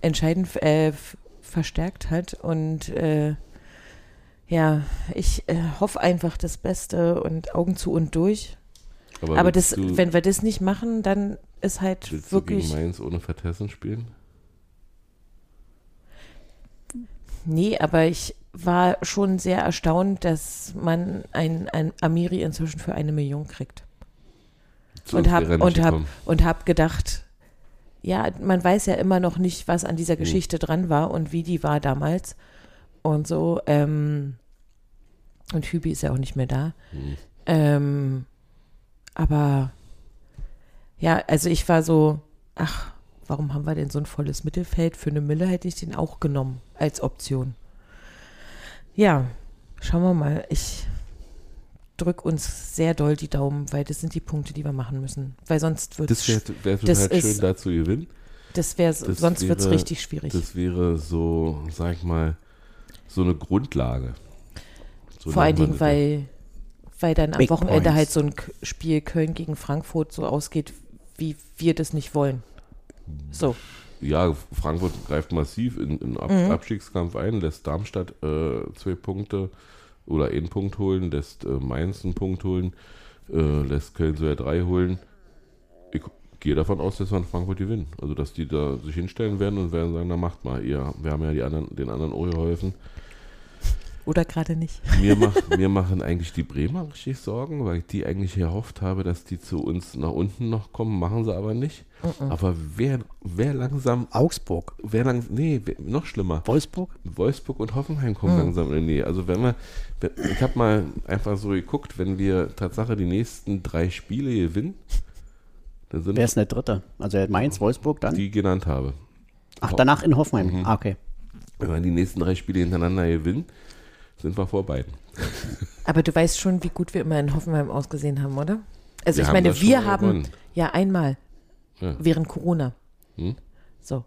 Entscheidend äh, verstärkt hat und äh, Ja, ich äh, hoffe einfach das Beste und Augen zu und durch. Aber, Aber das, du, wenn wir das nicht machen, dann ist halt willst wirklich. du gegen Mainz ohne Vertessen spielen? Nee, aber ich war schon sehr erstaunt, dass man ein, ein Amiri inzwischen für eine Million kriegt. Zu und habe und hab, und hab gedacht, ja, man weiß ja immer noch nicht, was an Hm. dieser Geschichte dran war und wie die war damals und so. Ähm, und Hübi ist ja auch nicht mehr da. Hm. Ähm, aber ja, also ich war so, ach, warum haben wir denn so ein volles Mittelfeld? Für eine Mille hätte ich den auch genommen als Option. Ja, schauen wir mal. Ich drück uns sehr doll die Daumen, weil das sind die Punkte, die wir machen müssen. Weil sonst wird Das wäre wär das total schön, ist- da zu gewinnen. das wäre, sonst wird es richtig schwierig. Das wäre so, sag ich mal, so eine Grundlage. So Vor allen Dingen, weil, weil dann am Big Wochenende points. halt so ein Spiel Köln gegen Frankfurt so ausgeht, wie wir das nicht wollen. So. Ja, Frankfurt greift massiv in den Ab Mhm. Abstiegskampf ein, lässt Darmstadt äh, zwei Punkte oder einen Punkt holen, lässt äh, Mainz einen Punkt holen, äh, lässt Köln sogar drei holen. Ich gehe davon aus, dass wir in Frankfurt gewinnen. Also, dass die da sich hinstellen werden und werden sagen, na macht mal, ihr, wir haben ja die anderen, den anderen auch geholfen. Oder gerade nicht. Mir, mach, mir machen eigentlich die Bremer richtig Sorgen, weil ich die eigentlich erhofft habe, dass die zu uns nach unten noch kommen, machen sie aber nicht. Aber wer, wer langsam, Augsburg, wer lang, nee, wer, noch schlimmer. Wolfsburg, Wolfsburg und Hoffenheim kommen langsam in die Nähe. Also wenn wir, ich habe mal einfach so geguckt, wenn wir Tatsache die nächsten drei Spiele gewinnen, dann sind wer ist denn der Dritte? Also Mainz, Wolfsburg, dann? die ich genannt habe. Ach, danach in Hoffenheim. Mhm. Ah, okay. Wenn wir die nächsten drei Spiele hintereinander gewinnen, sind wir vor beiden. Aber du weißt schon, wie gut wir immer in Hoffenheim ausgesehen haben, oder? Also Wir ich haben meine, wir haben gewonnen. ja einmal Ja. während Corona. Hm? So.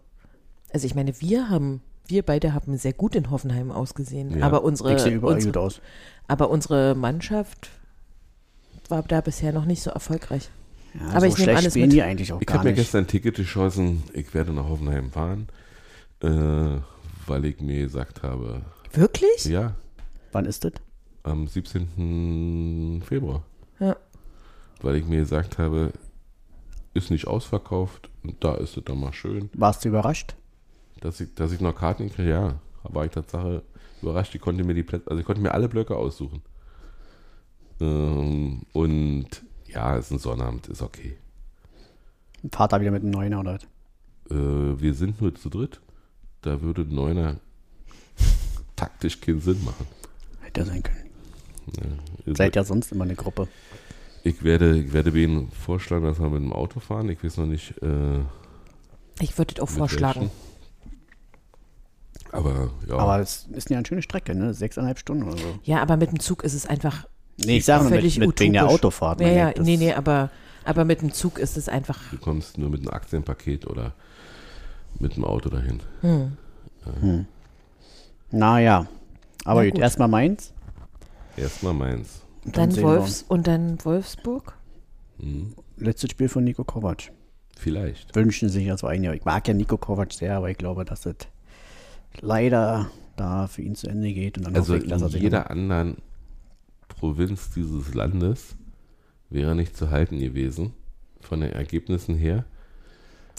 Also ich meine, wir haben, wir beide haben sehr gut in Hoffenheim ausgesehen. Ja. Aber unsere, Ich sehe überall gut unsere, aus. aber unsere Mannschaft war da bisher noch nicht so erfolgreich. Ja, Aber so ich nehme alles mit. die eigentlich auch Ich habe mir gestern ein Ticket geschossen, ich werde nach Hoffenheim fahren, äh, weil ich mir gesagt habe, Wirklich? ja, Wann ist das? am 17. Februar. Ja. Weil ich mir gesagt habe, ist nicht ausverkauft und da ist es dann mal schön. Warst du überrascht? Dass ich, dass ich noch Karten kriege, ja, war ich Tatsache überrascht. Ich konnte mir die Plätze, also ich konnte mir alle Blöcke aussuchen. Ähm, und ja, es ist ein Sonnabend, ist okay. Vater wieder mit einem Neuner oder was? Äh, wir sind nur zu dritt. Da würde ein Neuner taktisch keinen Sinn machen. Hätte sein können. Ja, Seid ja sonst immer eine Gruppe. Ich werde, ich werde wen vorschlagen, dass wir mit dem Auto fahren. Ich weiß noch nicht. Äh, Ich würde das auch vorschlagen. welchen. Aber ja, Aber es ist ja eine schöne Strecke, ne? Sechseinhalb Stunden oder so. Ja, aber mit dem Zug ist es einfach Nee, ich sage nur mit, völlig mit wegen der. Autofahrt. Ja, ja, nee, nee, aber, aber mit dem Zug ist es einfach. du kommst nur mit einem Aktienpaket oder mit dem Auto dahin. Naja. Aber gut, gut. erstmal Mainz. Erstmal meins. und Dann sehen Wolfs und dann Wolfsburg. Hm, wir. Letztes Spiel von Nico Kovac. vielleicht. Wünschen sich ja so ein Jahr. Ich mag ja Nico Kovac sehr, aber ich glaube, dass das leider da für ihn zu Ende geht. Und dann Also hoffe ich, dass in jeder anderen Provinz dieses Landes wäre nicht zu halten gewesen, von den Ergebnissen her.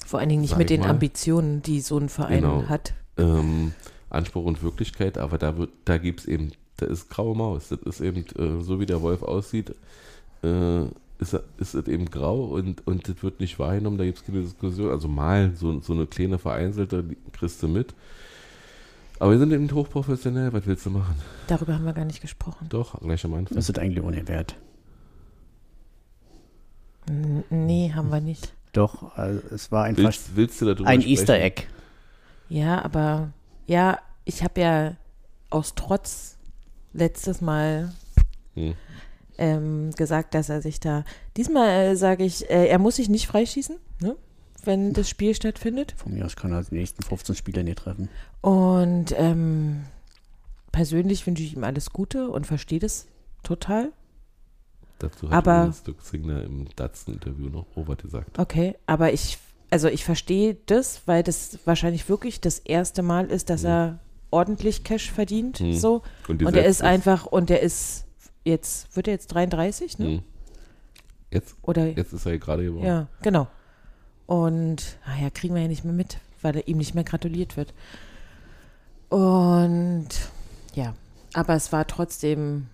Vor allen Dingen nicht Sag mit den mal. Ambitionen, die so ein Verein Genau. hat. ähm, Anspruch und Wirklichkeit, aber da wird, da gibt es eben, da ist graue Maus. Das ist eben, äh, so wie der Wolf aussieht, äh, ist, ist es eben grau und, und das wird nicht wahrgenommen, da gibt es keine Diskussion. Also mal so, so eine kleine vereinzelte, die kriegst du mit. Aber wir sind eben hochprofessionell, was willst du machen? Darüber haben wir gar nicht gesprochen. Doch, gleich am Anfang. Das ist eigentlich ohne Wert. N nee, haben wir nicht. Doch, also es war ein, Vers- Willst, willst ein sprechen? Easter Egg. Ja, aber ja, ich habe ja aus Trotz letztes Mal Hm. ähm, gesagt, dass er sich da. Diesmal äh, sage ich, äh, er muss sich nicht freischießen, ne? wenn das Spiel stattfindet. Von mir aus kann er die nächsten 15 Spiele nicht treffen. Und ähm, persönlich wünsche ich ihm alles Gute und verstehe das total. Dazu hat Aber- Dirk Zingler im Datsen-Interview noch Robert gesagt. Okay, aber ich, also ich verstehe das, weil das wahrscheinlich wirklich das erste Mal ist, dass Ja. er ordentlich Cash verdient. Hm. So. Und Und setzt ist einfach, und der ist jetzt, wird er jetzt 33, ne? Hm. Jetzt, Oder jetzt ist er gerade geworden. ja, genau. Und naja, kriegen wir ja nicht mehr mit, weil er ihm nicht mehr gratuliert wird. Und ja, aber es war trotzdem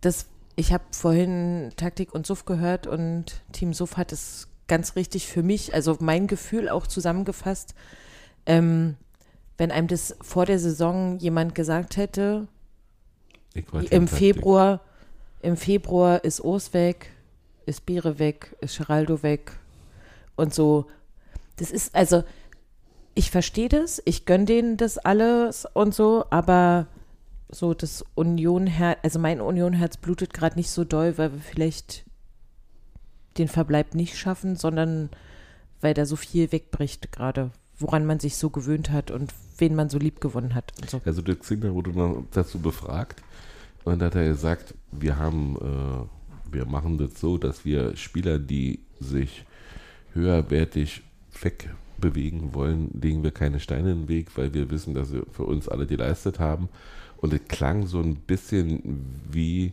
das. Ich habe vorhin Taktik und Suff gehört und Team Suff hat es ganz richtig für mich, also mein Gefühl auch zusammengefasst. Ähm, wenn einem das vor der Saison jemand gesagt hätte, im. Februar, im Februar ist Urs weg, ist Beere weg, ist Geraldo weg und so. Das ist, also, ich verstehe das, ich gönne denen das alles und so, aber so das Union-Herz, also mein Union-Herz blutet gerade nicht so doll, weil wir vielleicht den Verbleib nicht schaffen, sondern weil da so viel wegbricht gerade, woran man sich so gewöhnt hat und wen man so lieb gewonnen hat so. Also Dirk Zingler wurde dazu befragt und hat er gesagt, wir haben, äh, wir machen das so, dass wir Spieler, die sich höherwertig wegbewegen wollen, legen wir keine Steine in den Weg, weil wir wissen, dass sie für uns alle geleistet haben. Und es klang so ein bisschen wie,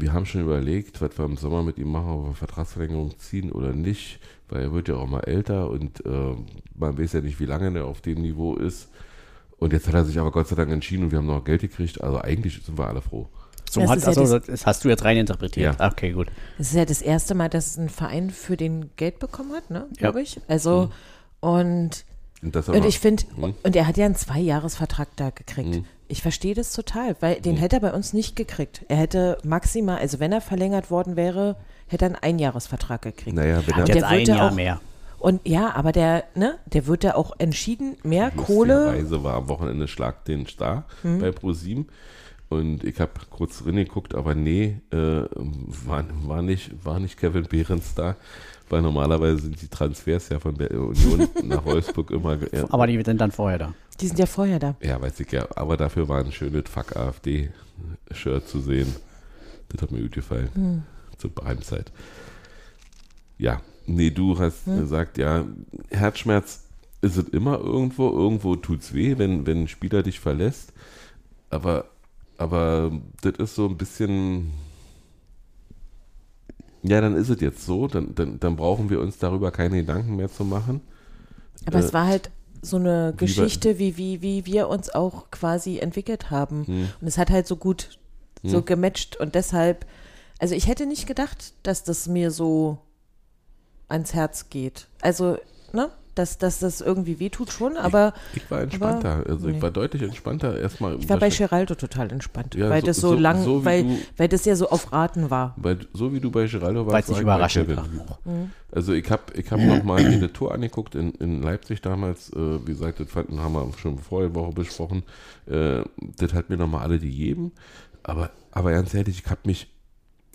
wir haben schon überlegt, was wir im Sommer mit ihm machen, ob wir Vertragsverlängerung ziehen oder nicht, weil er wird ja auch mal älter und äh, man weiß ja nicht, wie lange er auf dem Niveau ist. Und jetzt hat er sich aber Gott sei Dank entschieden und wir haben noch Geld gekriegt. Also eigentlich sind wir alle froh. So Das hat, ist ja also, das- das hast du jetzt rein interpretiert. Ja. Okay, gut. Es ist ja das erste Mal, dass ein Verein für den Geld bekommen hat, ne? Ja. Glaube ich. Also, und, Und, das und ich finde, Hm? und er hat ja einen Zweijahresvertrag da gekriegt. Hm. Ich verstehe das total, weil den hätte er bei uns nicht gekriegt. Er hätte maximal, also wenn er verlängert worden wäre, hätte er einen Einjahresvertrag gekriegt. Naja, wenn er jetzt der ein ja Jahr auch- mehr. Und ja, aber der, ne, der wird da auch entschieden mehr Kohle. Lustigerweise war am Wochenende Schlag den Star Hm. bei ProSieben. Und ich habe kurz reingeguckt, aber nee, äh, war, war, nicht, war nicht Kevin Behrens da, weil normalerweise sind die Transfers ja von der Union nach Wolfsburg immer. Ja, Aber die sind dann vorher da. Die sind ja vorher da. ja, weiß ich ja, aber dafür war ein schönes Fuck AfD-Shirt zu sehen. Das hat mir gut gefallen. Zur Heimzeit. Ja, nee, du hast gesagt, ja, Herzschmerz ist es immer irgendwo, irgendwo tut's weh, wenn, wenn ein Spieler dich verlässt. Aber, aber das ist so ein bisschen. Ja, dann ist es jetzt so, dann, dann, dann brauchen wir uns darüber keine Gedanken mehr zu machen. Aber Äh, es war halt so eine Geschichte, wie, wie, wie wir uns auch quasi entwickelt haben. Hm. Und es hat halt so gut so Hm. gematcht und deshalb, also ich hätte nicht gedacht, dass das mir so ans Herz geht. Also, ne? Dass, dass das irgendwie wehtut schon, aber Ich war entspannter, also ich nee. war deutlich entspannter erstmal. ich war bei Geraldo total entspannt, Ja, weil so- das so, so- lang, so weil, du- weil das ja so auf Raten war. Weil, so wie du bei Geraldo warst, Weil es nicht war ich bei überraschend war. Also ich habe ich hab nochmal mir das Tor angeguckt in, in Leipzig damals. Äh, wie gesagt, das fanden, haben wir schon vorher Woche besprochen. Äh, das hat mir nochmal alle gegeben. Aber, aber ganz ehrlich, ich habe mich,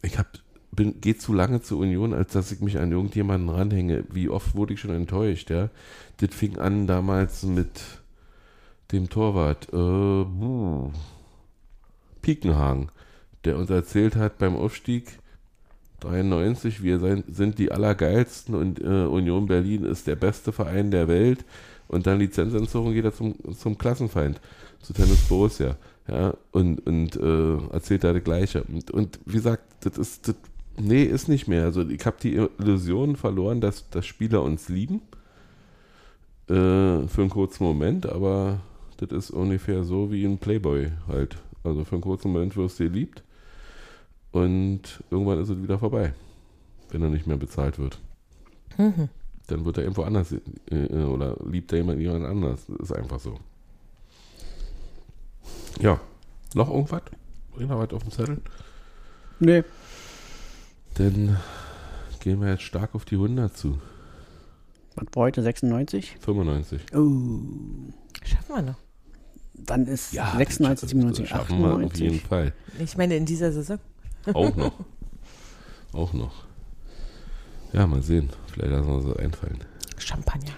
ich habe bin, geht zu lange zur Union, als dass ich mich an irgendjemanden ranhänge. Wie oft wurde ich schon enttäuscht, ja? Das fing an damals mit dem Torwart, äh, Piekenhagen, der uns erzählt hat beim Aufstieg 93, wir sein, sind die Allergeilsten und äh, Union Berlin ist der beste Verein der Welt und dann Lizenzentzug und geht er zum, zum Klassenfeind, zu Tennis Borussia. Ja, und, und äh, erzählt da das Gleiche. Und, und wie gesagt, das ist, das, nee, ist nicht mehr. Also ich habe die Illusion verloren, dass, dass Spieler uns lieben. Äh, für einen kurzen Moment, aber das ist ungefähr so wie ein Playboy halt. Also für einen kurzen Moment wirst du geliebt und irgendwann ist es wieder vorbei, wenn er nicht mehr bezahlt wird. Mhm. Dann wird er irgendwo anders äh, oder liebt er jemand, jemand anders. Das ist einfach so. Ja, noch irgendwas? Noch was auf dem Zettel? Nee. Dann gehen wir jetzt stark auf die 100 zu. Was war heute? 96? 95. Oh. Schaffen wir noch. Dann ist Ja, 96, das 97, schaffen wir auf jeden 98. Fall. Ich meine, in dieser Saison. Auch noch. Auch noch. Ja, mal sehen. Vielleicht lassen wir uns das einfallen. Champagner.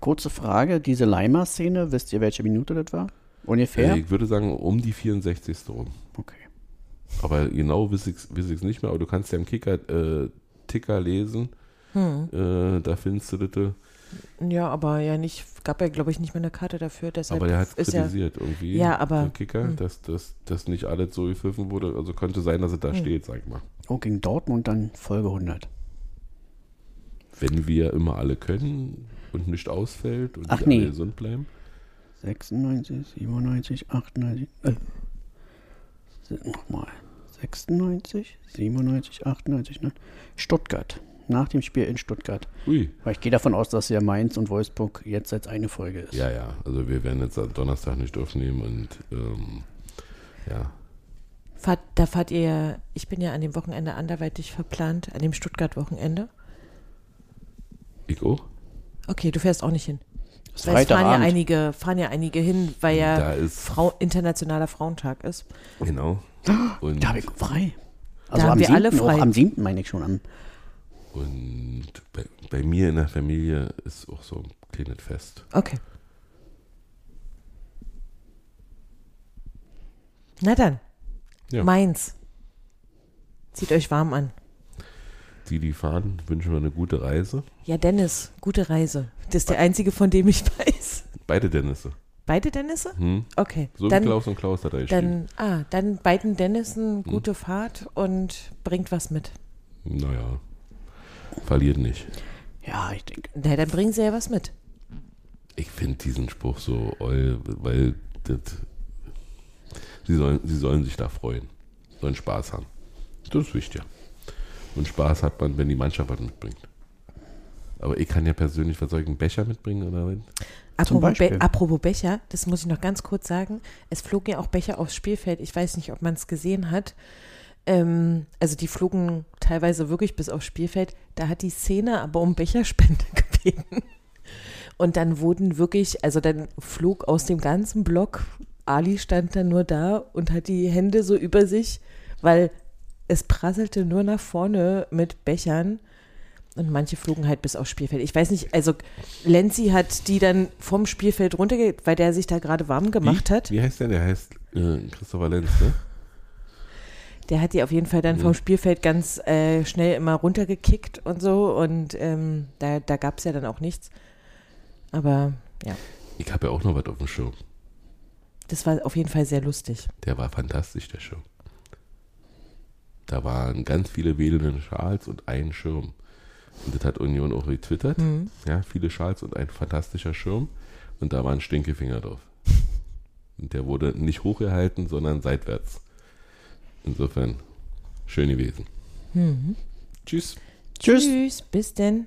Kurze Frage, diese Leimer-Szene, wisst ihr, welche Minute das war? Ungefähr? Äh, ich würde sagen, um die 64. rum. Okay. Aber genau weiß ich es nicht mehr. Aber du kannst ja im Kicker, äh, Ticker lesen. Hm. Äh, da findest du das. Ja, aber ja nicht, gab ja, glaube ich, nicht mehr eine Karte dafür. Deshalb Aber der hat es ist ja, kritisiert irgendwie, Ja, aber- der Kicker, hm. dass das dass nicht alles so gepfiffen wurde. Also könnte sein, dass es da steht, sag ich mal. Oh, gegen Dortmund dann Folge 100. Wenn wir immer alle können und nicht ausfällt und Ach, nee. alle gesund bleiben. 96, 97, 98, äh, nochmal. 96, 97, 98, ne? Stuttgart. Nach dem Spiel in Stuttgart. Ui. Weil ich gehe davon aus, dass ja Mainz und Wolfsburg jetzt als eine Folge ist. Ja, ja. Also wir werden jetzt am Donnerstag nicht aufnehmen und ähm, ja. fahrt, da fahrt ihr ja, ich bin ja an dem Wochenende anderweitig verplant, an dem Stuttgart-Wochenende. Ich auch? Okay, du fährst auch nicht hin. Es fahren ja, einige, fahren ja einige hin, weil ja Da ist- Frau, internationaler Frauentag ist. Genau. Und, Da habe ich frei. Also haben am wir 7. alle frei. Auch am 7. meine ich schon. Am, und bei, bei mir in der Familie ist auch so ein kleines Fest. Okay. Na dann, Ja. Mainz. Zieht euch warm an. Die, die fahren, wünschen wir eine gute Reise. Ja, Dennis, gute Reise. Das ist der einzige, von dem ich weiß. Beide Dennisse. Beide Dennisse? Hm? Okay. So dann, wie Klaus und Klaus hat er dann, ah, dann beiden Hm. Dennissen gute Fahrt und bringt was mit. Naja, verliert nicht. ja, ich denke. Na, dann bringen sie ja was mit. Ich finde diesen Spruch so weil das, sie, sollen, sie sollen sich da freuen. Sollen Spaß haben. Das ist wichtig. Und Spaß hat man, wenn die Mannschaft was mitbringt. Aber ich kann ja persönlich, was soll ich, einen Becher mitbringen oder was? Apropos, Beispiel. Be apropos Becher, das muss ich noch ganz kurz sagen. Es flogen ja auch Becher aufs Spielfeld. Ich weiß nicht, ob man es gesehen hat. Ähm, also die flogen teilweise wirklich bis aufs Spielfeld. Da hat die Szene aber um Becherspende gebeten. Und dann wurden wirklich, also dann flog aus dem ganzen Block, Ali stand dann nur da und hat die Hände so über sich, weil es prasselte nur nach vorne mit Bechern. Und manche flogen halt bis aufs Spielfeld. Ich weiß nicht, also Lenzi hat die dann vom Spielfeld runterge, weil der sich da gerade warm gemacht Wie? hat. Wie heißt der? Der heißt äh, Christopher Lenz, ne? Der hat die auf jeden Fall dann vom Spielfeld ganz äh, schnell immer runtergekickt und so. Und ähm, da, da gab es ja dann auch nichts. Aber ja, Ich habe ja auch noch was auf dem Schirm. das war auf jeden Fall sehr lustig. Der war fantastisch, der Schirm. Da waren ganz viele wedelnde Schals und ein Schirm. Und das hat Union auch retwittert. Ja, viele Schals und ein fantastischer Schirm. Und da war ein Stinkefinger drauf. Und der wurde nicht hochgehalten, sondern seitwärts. Insofern schön gewesen. Tschüss. Tschüss. Tschüss, bis denn.